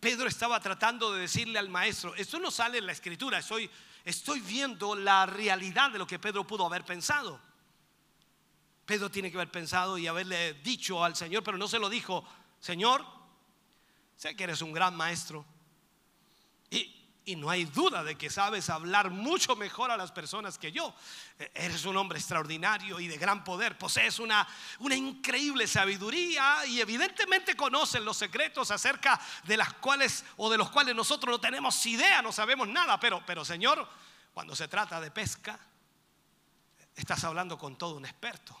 Pedro estaba tratando de decirle al maestro, esto no sale en la escritura, estoy, estoy viendo la realidad de lo que Pedro pudo haber pensado. Pedro tiene que haber pensado y haberle dicho al Señor, pero no se lo dijo, Señor, Sé que eres un gran maestro. Y, no hay duda de que sabes hablar mucho mejor a las personas que yo. E, eres un hombre extraordinario y de gran poder. Posees una, una increíble sabiduría y evidentemente conoces los secretos acerca de las cuales o de los cuales nosotros no tenemos idea, no sabemos nada. Pero, pero Señor, cuando se trata de pesca, estás hablando con todo un experto.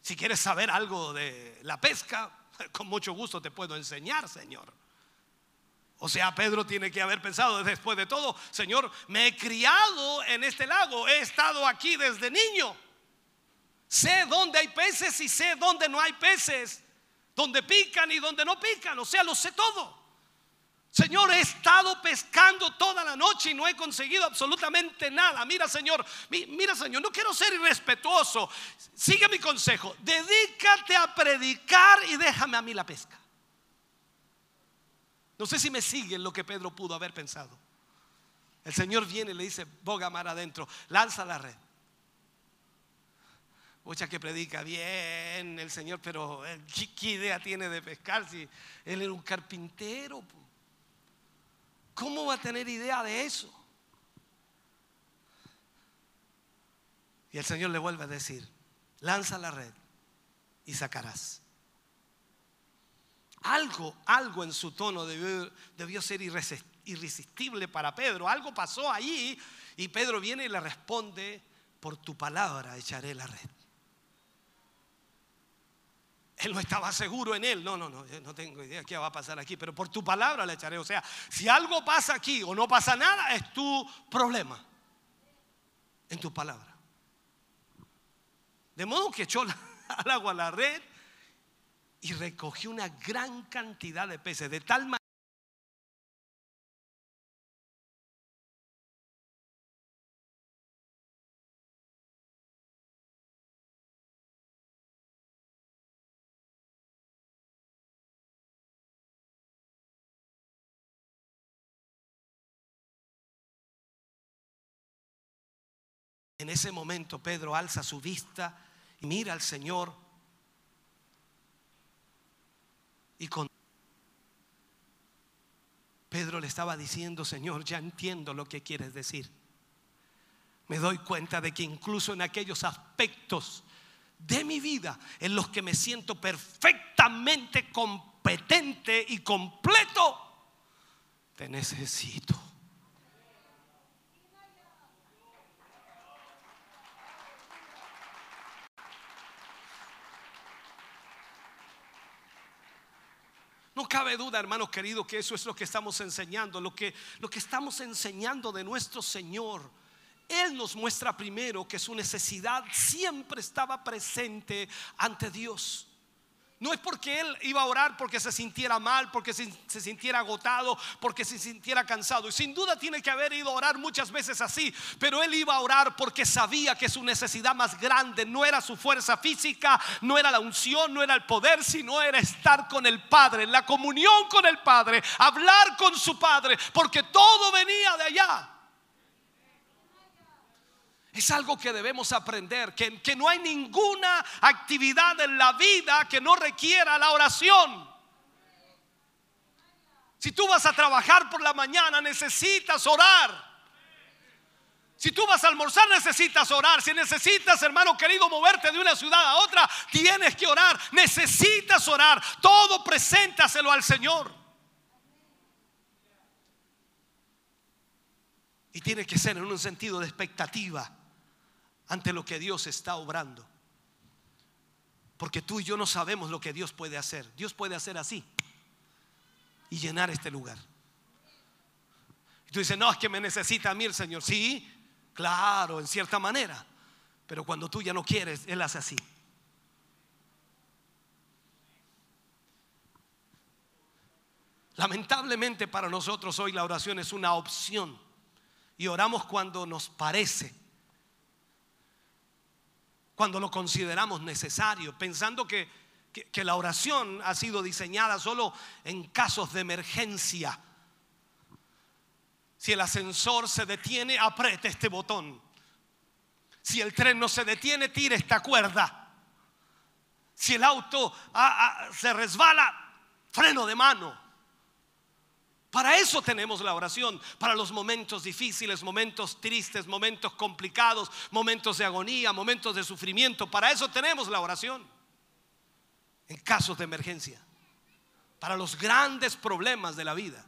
Si quieres saber algo de la pesca, *laughs* con mucho gusto te puedo enseñar, Señor. O sea, Pedro tiene que haber pensado después de todo, Señor, me he criado en este lago, he estado aquí desde niño. Sé dónde hay peces y sé dónde no hay peces, dónde pican y dónde no pican, o sea, lo sé todo. Señor, he estado pescando toda la noche y no he conseguido absolutamente nada. Mira, Señor, mira, Señor, no quiero ser irrespetuoso. Sigue mi consejo. Dedícate a predicar y déjame a mí la pesca. No sé si me siguen lo que Pedro pudo haber pensado. El Señor viene y le dice, boga mar adentro, lanza la red. Mucha que predica bien el Señor, pero ¿qué, idea tiene de pescar si él era un carpintero? ¿Cómo va a tener idea de eso? Y el Señor le vuelve a decir, lanza la red y sacarás. Algo, algo en su tono debió, debió ser irresistible para Pedro. Algo pasó allí y Pedro viene y le responde, por tu palabra echaré la red. Él no estaba seguro en él. No, no, no, no tengo idea qué va a pasar aquí, pero por tu palabra le echaré. O sea, si algo pasa aquí o no pasa nada, es tu problema. En tu palabra. De modo que echó *laughs* al agua la red y recogió una gran cantidad de peces, de tal manera. En ese momento Pedro alza su vista y mira al Señor y con Pedro le estaba diciendo, Señor, ya entiendo lo que quieres decir. Me doy cuenta de que incluso en aquellos aspectos de mi vida en los que me siento perfectamente competente y completo, te necesito. No duda, hermanos queridos, que eso es lo que estamos enseñando, lo que, lo que estamos enseñando de nuestro Señor. Él nos muestra primero que su necesidad siempre estaba presente ante Dios. No es porque él iba a orar porque se sintiera mal, porque se, sintiera agotado, porque se sintiera cansado. Y sin duda tiene que haber ido a orar muchas veces así. Pero él iba a orar porque sabía que su necesidad más grande no era su fuerza física, no era la unción, no era el poder, sino era estar con el Padre, la comunión con el Padre, hablar con su Padre, porque todo venía de allá. Es algo que debemos aprender, que, que, no hay ninguna actividad en la vida que no requiera la oración. Si tú vas a trabajar por la mañana, necesitas orar. Si tú vas a almorzar, necesitas orar. Si necesitas, hermano querido, moverte de una ciudad a otra, tienes que orar. Necesitas orar. Todo preséntaselo al Señor. Y tiene que ser en un sentido de expectativa ante lo que Dios está obrando. Porque tú y yo no sabemos lo que Dios puede hacer. Dios puede hacer así y llenar este lugar. Y tú dices, no, es que me necesita a mí el Señor. Sí, claro, en cierta manera. Pero cuando tú ya no quieres, Él hace así. Lamentablemente para nosotros hoy la oración es una opción. Y oramos cuando nos parece cuando lo consideramos necesario, pensando que, que, la oración ha sido diseñada solo en casos de emergencia. Si el ascensor se detiene, apriete este botón. Si el tren no se detiene, tire esta cuerda. Si el auto ah, ah, se resbala, freno de mano. Para eso tenemos la oración, para los momentos difíciles, momentos tristes, momentos complicados, momentos de agonía, momentos de sufrimiento. Para eso tenemos la oración. En casos de emergencia, para los grandes problemas de la vida.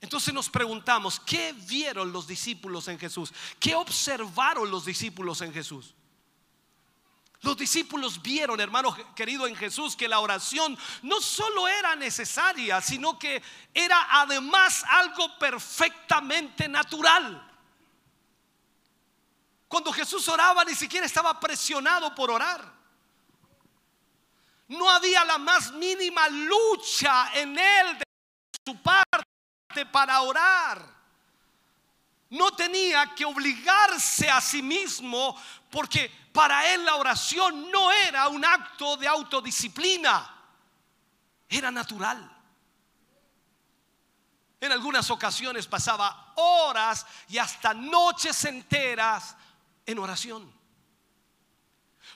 Entonces nos preguntamos, ¿qué vieron los discípulos en Jesús? ¿Qué observaron los discípulos en Jesús? Los discípulos vieron, hermano querido, en Jesús que la oración no solo era necesaria, sino que era además algo perfectamente natural. Cuando Jesús oraba ni siquiera estaba presionado por orar. No había la más mínima lucha en él de su parte para orar no tenía que obligarse a sí mismo porque para él la oración no era un acto de autodisciplina, era natural. En algunas ocasiones pasaba horas y hasta noches enteras en oración.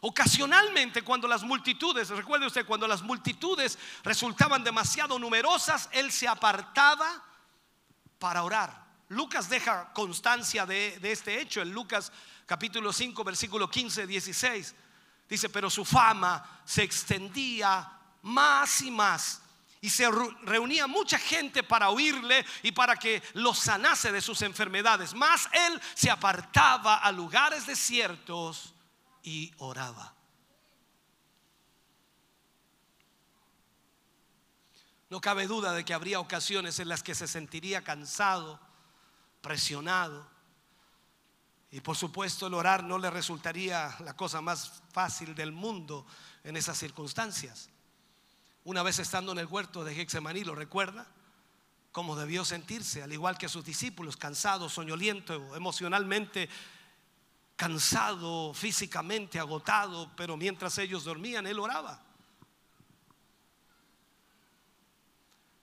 Ocasionalmente cuando las multitudes, recuerde usted, cuando las multitudes resultaban demasiado numerosas, él se apartaba para orar. Lucas deja constancia de, este hecho en Lucas capítulo 5, versículo 15, 16. Dice, pero su fama se extendía más y más. Y se reunía mucha gente para oírle y para que lo sanase de sus enfermedades. Más él se apartaba a lugares desiertos y oraba. No cabe duda de que habría ocasiones en las que se sentiría cansado presionado. Y por supuesto el orar no le resultaría la cosa más fácil del mundo en esas circunstancias. Una vez estando en el huerto de Gexemaní, ¿lo recuerda? Cómo debió sentirse, al igual que sus discípulos, cansado, soñoliento, emocionalmente cansado, físicamente agotado, pero mientras ellos dormían, él oraba.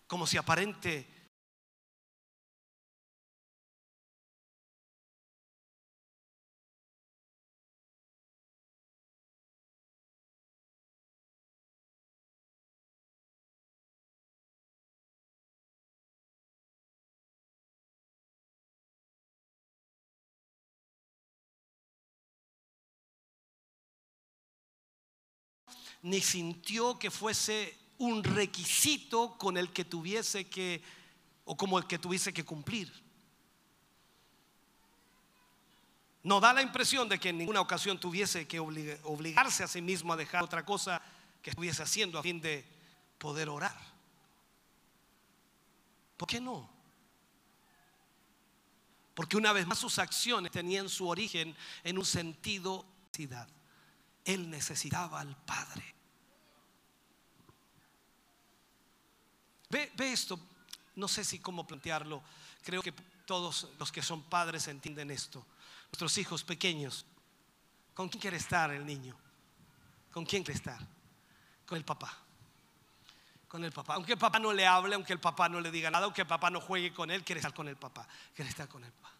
Como si aparente ni sintió que fuese un requisito con el que tuviese que, o como el que tuviese que cumplir. No da la impresión de que en ninguna ocasión tuviese que obligarse a sí mismo a dejar otra cosa que estuviese haciendo a fin de poder orar. ¿Por qué no? Porque una vez más sus acciones tenían su origen en un sentido de necesidad. Él necesitaba al Padre. Ve, esto, no sé si cómo plantearlo. Creo que todos los que son padres entienden esto nuestros hijos pequeños, ¿con quién quiere estar el niño? ¿Con quién quiere estar? Con el papá. Con el papá. Aunque el papá no le hable, aunque el papá no le diga nada, aunque el papá no juegue con él, quiere estar con el papá. Quiere estar con el papá.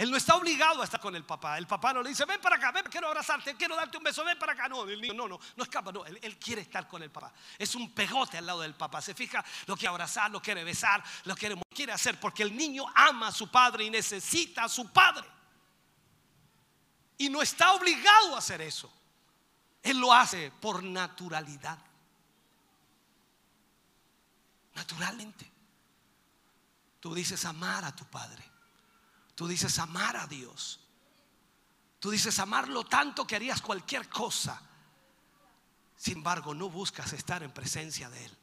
Él no está obligado a estar con el papá. El papá no le dice, ven para acá, ven, quiero abrazarte, quiero darte un beso, ven para acá. No, el niño no, no, no escapa, no. Él, quiere estar con el papá. Es un pegote al lado del papá. Se fija, lo quiere abrazar, lo quiere besar, lo quiere, quiere hacer, porque el niño ama a su padre y necesita a su padre. Y no está obligado a hacer eso. Él lo hace por naturalidad. Naturalmente. Tú dices amar a tu padre. Tú dices amar a Dios. Tú dices amarlo tanto que harías cualquier cosa. Sin embargo, no buscas estar en presencia de Él.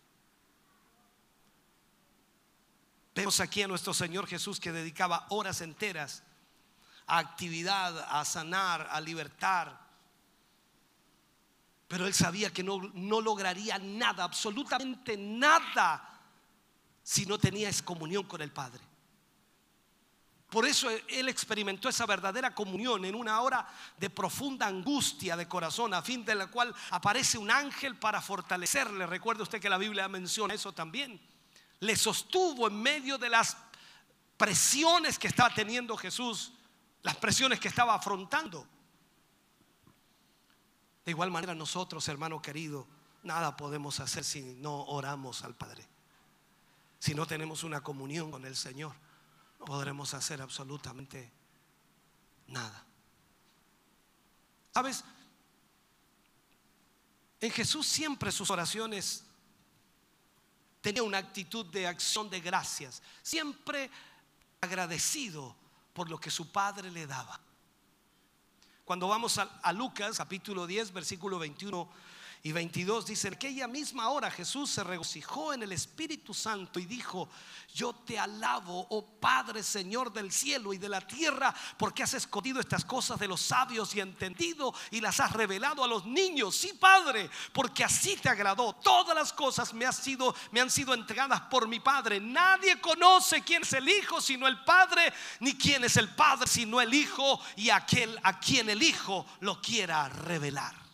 Vemos aquí a nuestro Señor Jesús que dedicaba horas enteras a actividad, a sanar, a libertar. Pero él sabía que no, no lograría nada, absolutamente nada, si no tenía comunión con el Padre. Por eso él experimentó esa verdadera comunión en una hora de profunda angustia de corazón, a fin de la cual aparece un ángel para fortalecerle. Recuerde usted que la Biblia menciona eso también. Le sostuvo en medio de las presiones que estaba teniendo Jesús, las presiones que estaba afrontando. De igual manera nosotros, hermano querido, nada podemos hacer si no oramos al Padre, si no tenemos una comunión con el Señor podremos hacer absolutamente nada. ¿Sabes? En Jesús siempre sus oraciones tenía una actitud de acción de gracias, siempre agradecido por lo que su padre le daba. Cuando vamos a, a Lucas capítulo 10, versículo 21 y 22 dice, en aquella misma hora Jesús se regocijó en el Espíritu Santo y dijo, yo te alabo, oh Padre, Señor del cielo y de la tierra, porque has escondido estas cosas de los sabios y entendido y las has revelado a los niños. Sí, Padre, porque así te agradó. Todas las cosas me, me han sido entregadas por mi Padre. Nadie conoce quién es el Hijo sino el Padre, ni quién es el Padre sino el Hijo y aquel a quien el Hijo lo quiera revelar.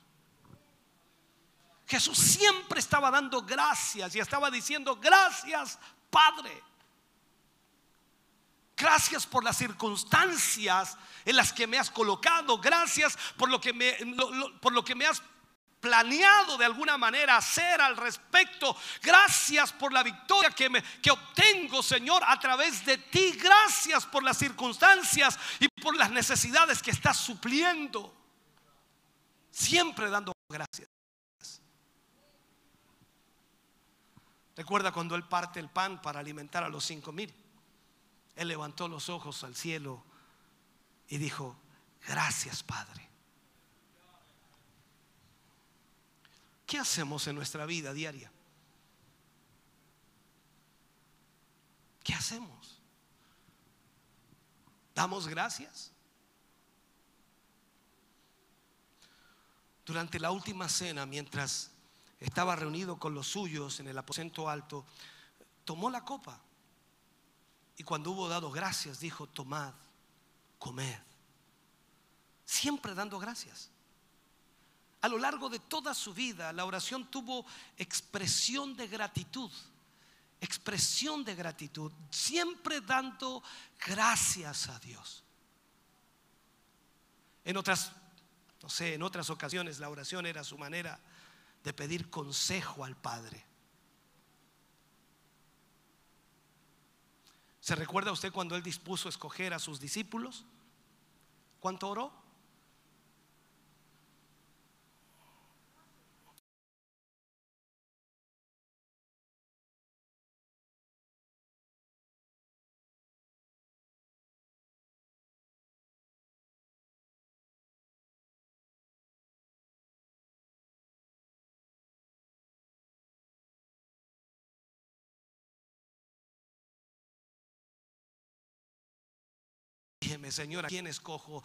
Jesús siempre estaba dando gracias y estaba diciendo, gracias Padre. Gracias por las circunstancias en las que me has colocado. Gracias por lo que me, por lo que me has planeado de alguna manera hacer al respecto. Gracias por la victoria que, me, que obtengo, Señor, a través de ti. Gracias por las circunstancias y por las necesidades que estás supliendo. Siempre dando gracias. Recuerda cuando él parte el pan para alimentar a los cinco mil. Él levantó los ojos al cielo y dijo, gracias Padre. ¿Qué hacemos en nuestra vida diaria? ¿Qué hacemos? ¿Damos gracias? Durante la última cena, mientras estaba reunido con los suyos en el aposento alto, tomó la copa y cuando hubo dado gracias dijo, tomad, comed. Siempre dando gracias. A lo largo de toda su vida la oración tuvo expresión de gratitud, expresión de gratitud, siempre dando gracias a Dios. En otras, no sé, en otras ocasiones la oración era su manera de pedir consejo al Padre. ¿Se recuerda usted cuando él dispuso escoger a sus discípulos? ¿Cuánto oró? Corrígeme, Señor, ¿a quién escojo?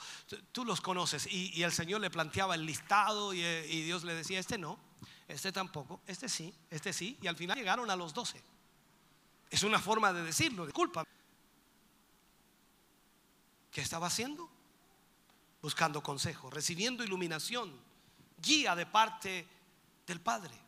Tú los conoces. Y, el Señor le planteaba el listado y, y Dios le decía, este no, este tampoco, este sí, este sí. Y al final llegaron a los doce. Es una forma de decirlo, disculpa. ¿Qué estaba haciendo? Buscando consejo, recibiendo iluminación, guía de parte del Padre.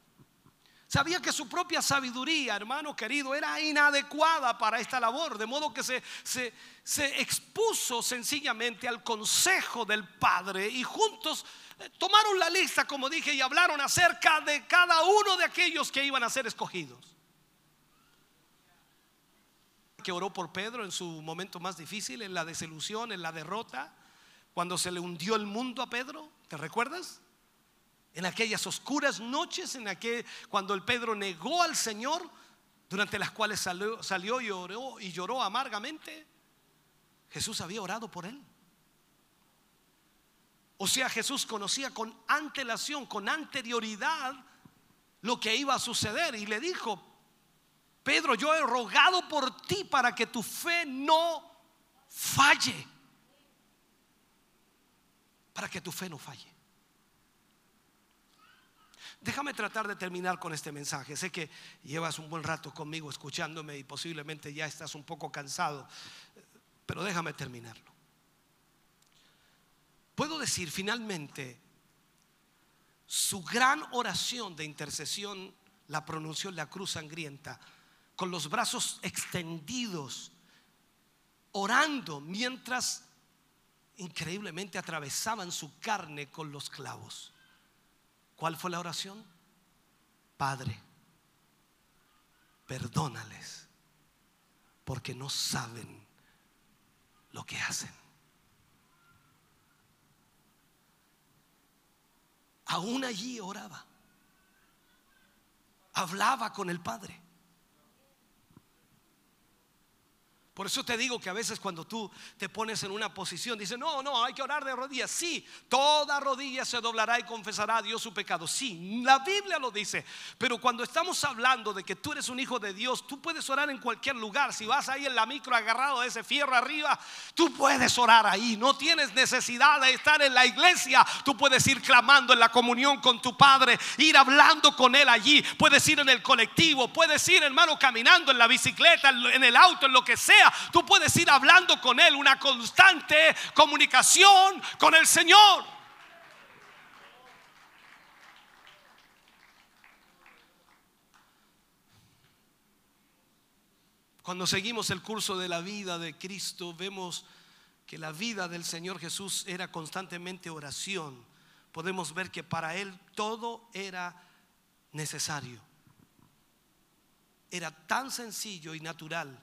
Sabía que su propia sabiduría, hermano querido, era inadecuada para esta labor, de modo que se, se, se expuso sencillamente al consejo del Padre y juntos eh, tomaron la lista, como dije, y hablaron acerca de cada uno de aquellos que iban a ser escogidos que oró por Pedro en su momento más difícil, en la desilusión, en la derrota, cuando se le hundió el mundo a Pedro, ¿te recuerdas? En aquellas oscuras noches, en aquel, cuando el Pedro negó al Señor, durante las cuales salió, salió y, oró, y lloró amargamente, Jesús había orado por él. O sea, Jesús conocía con antelación, con anterioridad, lo que iba a suceder y le dijo, Pedro, yo he rogado por ti para que tu fe no falle. Para que tu fe no falle. Déjame tratar de terminar con este mensaje. Sé que llevas un buen rato conmigo escuchándome y posiblemente ya estás un poco cansado, pero déjame terminarlo. Puedo decir finalmente, su gran oración de intercesión la pronunció en la cruz sangrienta con los brazos extendidos, orando mientras increíblemente atravesaban su carne con los clavos. ¿Cuál fue la oración? Padre, perdónales, porque no saben lo que hacen. Aún allí oraba, hablaba con el Padre. Por eso te digo que a veces cuando tú te pones en una posición, dices, no, no, hay que orar de rodillas. Sí, toda rodilla se doblará y confesará a Dios su pecado. Sí, la Biblia lo dice. Pero cuando estamos hablando de que tú eres un hijo de Dios, tú puedes orar en cualquier lugar. Si vas ahí en la micro agarrado de ese fierro arriba, tú puedes orar ahí. No tienes necesidad de estar en la iglesia. Tú puedes ir clamando en la comunión con tu Padre, ir hablando con Él allí. Puedes ir en el colectivo, puedes ir, hermano, caminando en la bicicleta, en el auto, en lo que sea tú puedes ir hablando con Él, una constante comunicación con el Señor. Cuando seguimos el curso de la vida de Cristo, vemos que la vida del Señor Jesús era constantemente oración. Podemos ver que para Él todo era necesario. Era tan sencillo y natural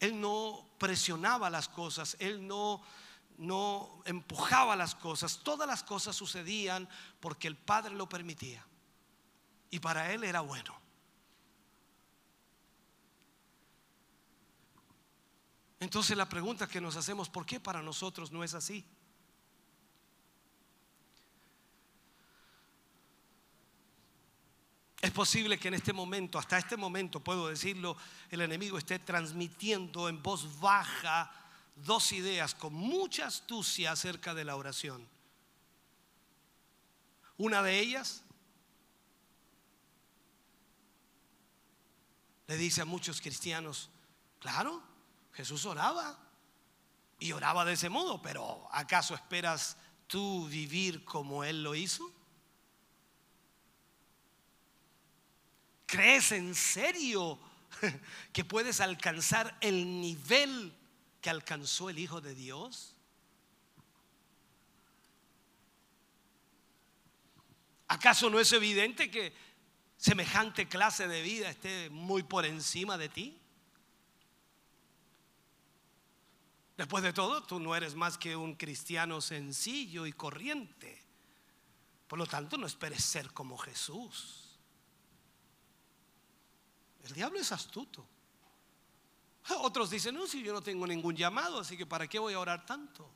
él no presionaba las cosas, él no, no empujaba las cosas. Todas las cosas sucedían porque el Padre lo permitía. Y para él era bueno. Entonces la pregunta que nos hacemos, ¿por qué para nosotros no es así? Es posible que en este momento, hasta este momento, puedo decirlo, el enemigo esté transmitiendo en voz baja dos ideas con mucha astucia acerca de la oración. Una de ellas le dice a muchos cristianos, claro, Jesús oraba y oraba de ese modo, pero ¿acaso esperas tú vivir como Él lo hizo? ¿Crees en serio *laughs* que puedes alcanzar el nivel que alcanzó el Hijo de Dios? ¿Acaso no es evidente que semejante clase de vida esté muy por encima de ti? Después de todo, tú no eres más que un cristiano sencillo y corriente. Por lo tanto, no esperes ser como Jesús. El diablo es astuto. *laughs* Otros dicen, no, si yo no tengo ningún llamado, así que ¿para qué voy a orar tanto?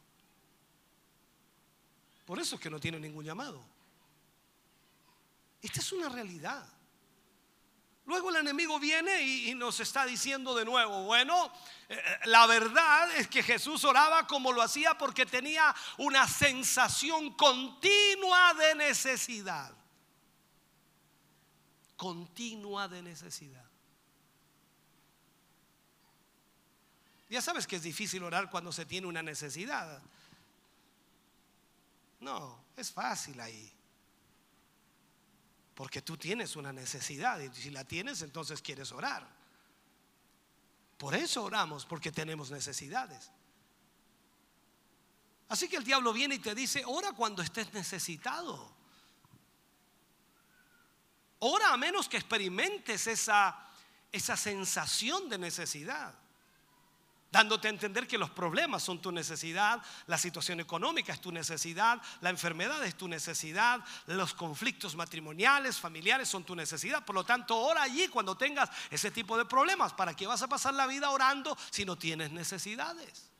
Por eso es que no tiene ningún llamado. Esta es una realidad. Luego el enemigo viene y, nos está diciendo de nuevo, bueno, eh, eh, la verdad es que Jesús oraba como lo hacía porque tenía una sensación continua de necesidad. Continua de necesidad. Ya sabes que es difícil orar cuando se tiene una necesidad. No, es fácil ahí. Porque tú tienes una necesidad y si la tienes entonces quieres orar. Por eso oramos, porque tenemos necesidades. Así que el diablo viene y te dice, ora cuando estés necesitado. Ora a menos que experimentes esa, esa sensación de necesidad dándote a entender que los problemas son tu necesidad, la situación económica es tu necesidad, la enfermedad es tu necesidad, los conflictos matrimoniales, familiares son tu necesidad. Por lo tanto, ora allí cuando tengas ese tipo de problemas. ¿Para qué vas a pasar la vida orando si no tienes necesidades?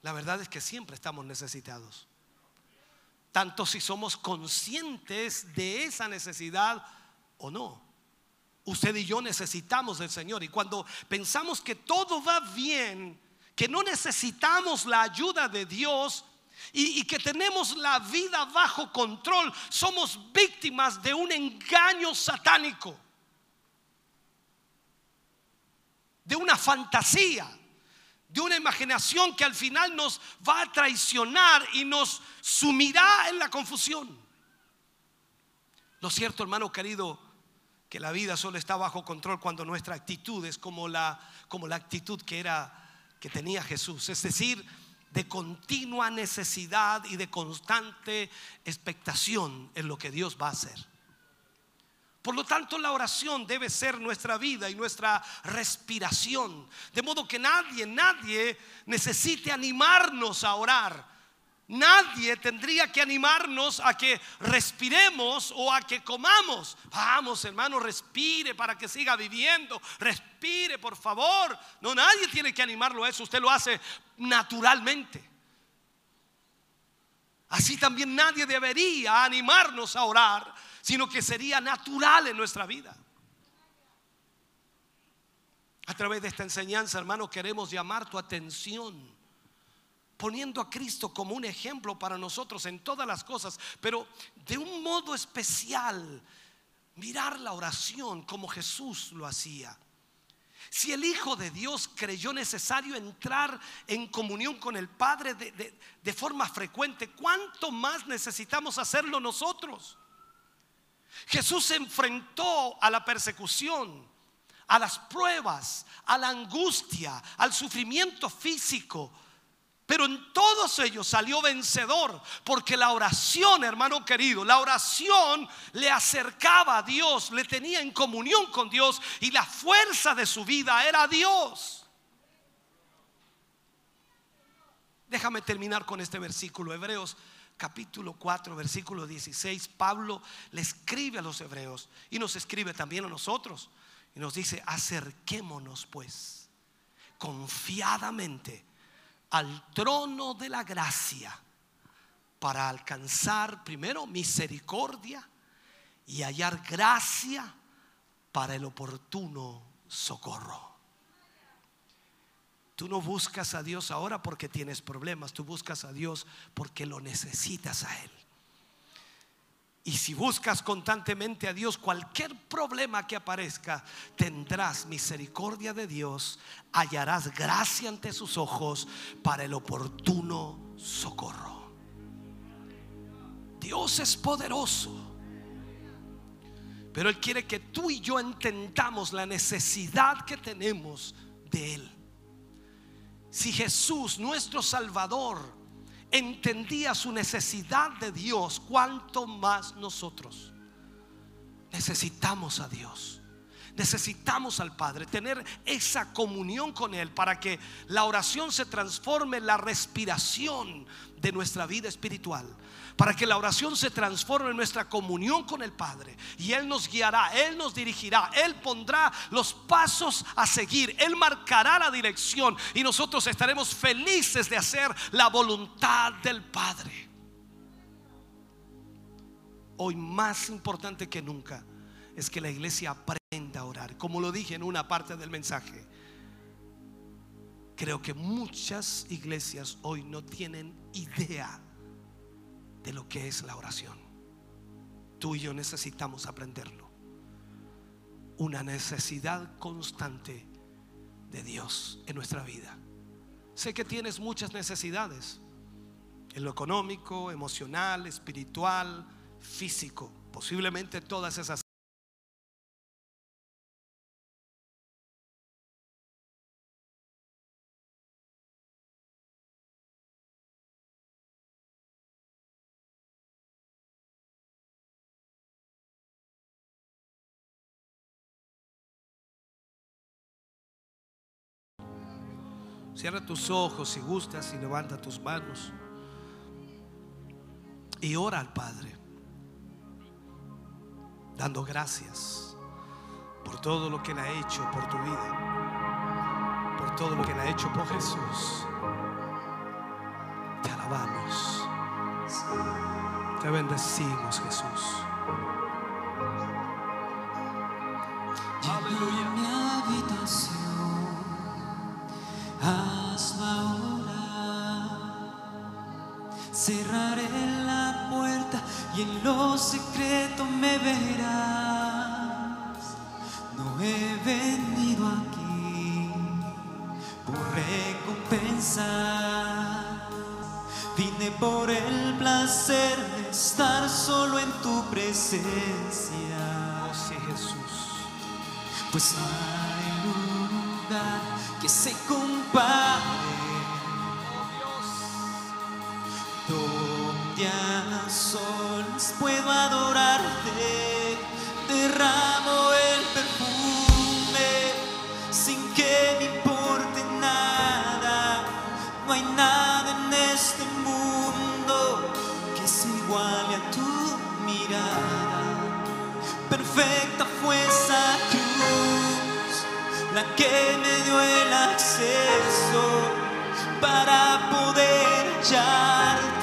La verdad es que siempre estamos necesitados. Tanto si somos conscientes de esa necesidad o no. Usted y yo necesitamos del Señor. Y cuando pensamos que todo va bien, que no necesitamos la ayuda de Dios y, que tenemos la vida bajo control, somos víctimas de un engaño satánico, de una fantasía, de una imaginación que al final nos va a traicionar y nos sumirá en la confusión. Lo cierto, hermano querido, que la vida solo está bajo control cuando nuestra actitud es como la, como la actitud que era que tenía Jesús, es decir, de continua necesidad y de constante expectación en lo que Dios va a hacer. Por lo tanto, la oración debe ser nuestra vida y nuestra respiración. De modo que nadie, nadie necesite animarnos a orar. Nadie tendría que animarnos a que respiremos o a que comamos. Vamos, hermano, respire para que siga viviendo. Respire, por favor. No, nadie tiene que animarlo a eso. Usted lo hace naturalmente. Así también nadie debería animarnos a orar, sino que sería natural en nuestra vida. A través de esta enseñanza, hermano, queremos llamar tu atención poniendo a Cristo como un ejemplo para nosotros en todas las cosas, pero de un modo especial, mirar la oración como Jesús lo hacía. Si el Hijo de Dios creyó necesario entrar en comunión con el Padre de, de, forma frecuente, ¿cuánto más necesitamos hacerlo nosotros? Jesús se enfrentó a la persecución, a las pruebas, a la angustia, al sufrimiento físico, pero en todos ellos salió vencedor, porque la oración, hermano querido, la oración le acercaba a Dios, le tenía en comunión con Dios y la fuerza de su vida era Dios. Déjame terminar con este versículo, Hebreos capítulo 4, versículo 16. Pablo le escribe a los hebreos y nos escribe también a nosotros y nos dice, acerquémonos pues confiadamente al trono de la gracia para alcanzar primero misericordia y hallar gracia para el oportuno socorro. Tú no buscas a Dios ahora porque tienes problemas, tú buscas a Dios porque lo necesitas a Él. Y si buscas constantemente a Dios, cualquier problema que aparezca, tendrás misericordia de Dios, hallarás gracia ante sus ojos para el oportuno socorro. Dios es poderoso, pero Él quiere que tú y yo entendamos la necesidad que tenemos de Él. Si Jesús, nuestro Salvador, entendía su necesidad de Dios, cuanto más nosotros necesitamos a Dios. Necesitamos al Padre, tener esa comunión con Él para que la oración se transforme en la respiración de nuestra vida espiritual para que la oración se transforme en nuestra comunión con el Padre. Y Él nos guiará, Él nos dirigirá, Él pondrá los pasos a seguir, Él marcará la dirección y nosotros estaremos felices de hacer la voluntad del Padre. Hoy más importante que nunca, es que la iglesia aprenda a orar. Como lo dije en una parte del mensaje, creo que muchas iglesias hoy no tienen idea de lo que es la oración. Tú y yo necesitamos aprenderlo. Una necesidad constante de Dios en nuestra vida. Sé que tienes muchas necesidades en lo económico, emocional, espiritual, físico. Posiblemente todas esas Cierra tus ojos si gustas y levanta tus manos. Y ora al Padre, dando gracias por todo lo que Él ha hecho por tu vida, por todo lo que Él ha hecho por Jesús. Te alabamos, te bendecimos Jesús. Secreto me verás. No he venido aquí por recompensa. Vine por el placer de estar solo en tu presencia. Oh sí, Jesús. Pues no hay lugar que se compare puedo adorarte. Derramo el perfume sin que me importe nada. No hay nada en este mundo que se iguale a tu mirada perfecta fue esa cruz, la que me dio el acceso para poder hallarte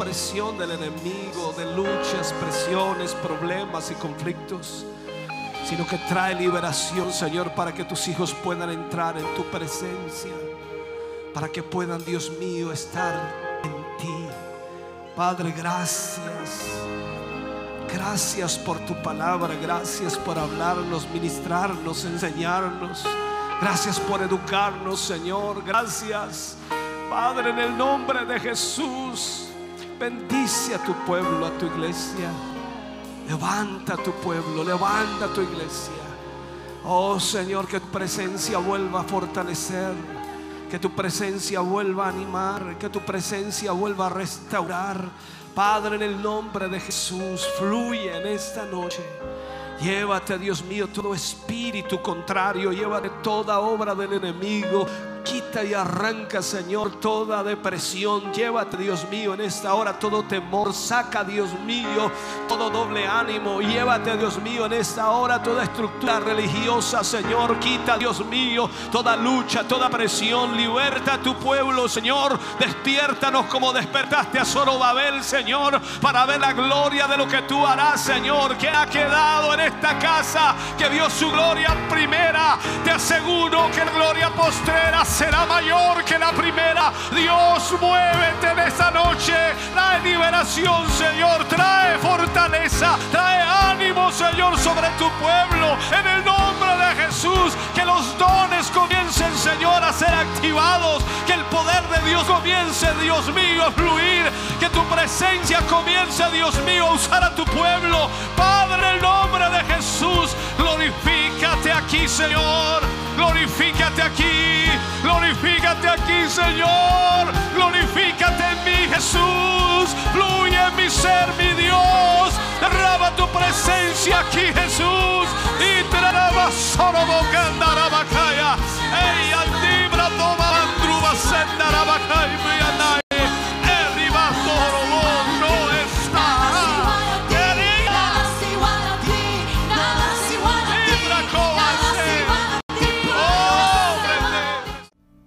opresión del enemigo, de luchas, presiones, problemas y conflictos, sino que trae liberación, Señor, para que tus hijos puedan entrar en tu presencia para que puedan, Dios mío, estar en ti. Padre, gracias. Gracias por tu palabra, gracias por hablarnos, ministrarnos, enseñarnos. Gracias por educarnos, Señor. Gracias, Padre, en el nombre de Jesús. Bendice a tu pueblo, a tu iglesia. Levanta a tu pueblo, levanta a tu iglesia. Oh Señor, que tu presencia vuelva a fortalecer. Que tu presencia vuelva a animar, que tu presencia vuelva a restaurar. Padre, en el nombre de Jesús, fluye en esta noche. Llévate, Dios mío, todo espíritu contrario, llévate toda obra del enemigo. Quita y arranca, Señor, toda depresión. Llévate, Dios mío, en esta hora todo temor. Saca, Dios mío, todo doble ánimo. Llévate, Dios mío, en esta hora toda estructura religiosa, Señor. Quita, Dios mío, toda lucha, toda presión. Liberta a tu pueblo, Señor. Despiértanos como despertaste a Zorobabel, Señor, para ver la gloria de lo que tú harás, Señor. Que ha quedado en esta casa, que vio su gloria primera. Te aseguro que la gloria postrera será mayor que la primera. Dios, muévete en esta noche. Trae liberación, Señor. Trae fortaleza. Trae ánimo, Señor, sobre tu pueblo. En el nombre de Jesús. Que los dones comiencen, Señor, a ser activados. Que el poder de Dios comience, Dios mío, a fluir. Que tu presencia comience, Dios mío, a usar a tu pueblo. Padre, el nombre de Jesús, glorifícate aquí, Señor. Glorifícate aquí. Glorifícate aquí, Señor. Glorifícate en mí, Jesús. Fluye en mi ser, mi Dios. Derrama tu presencia aquí, Jesús. Y traraba solo bocandarabacaya. Ey, andibra toma andruba sendarabacaya.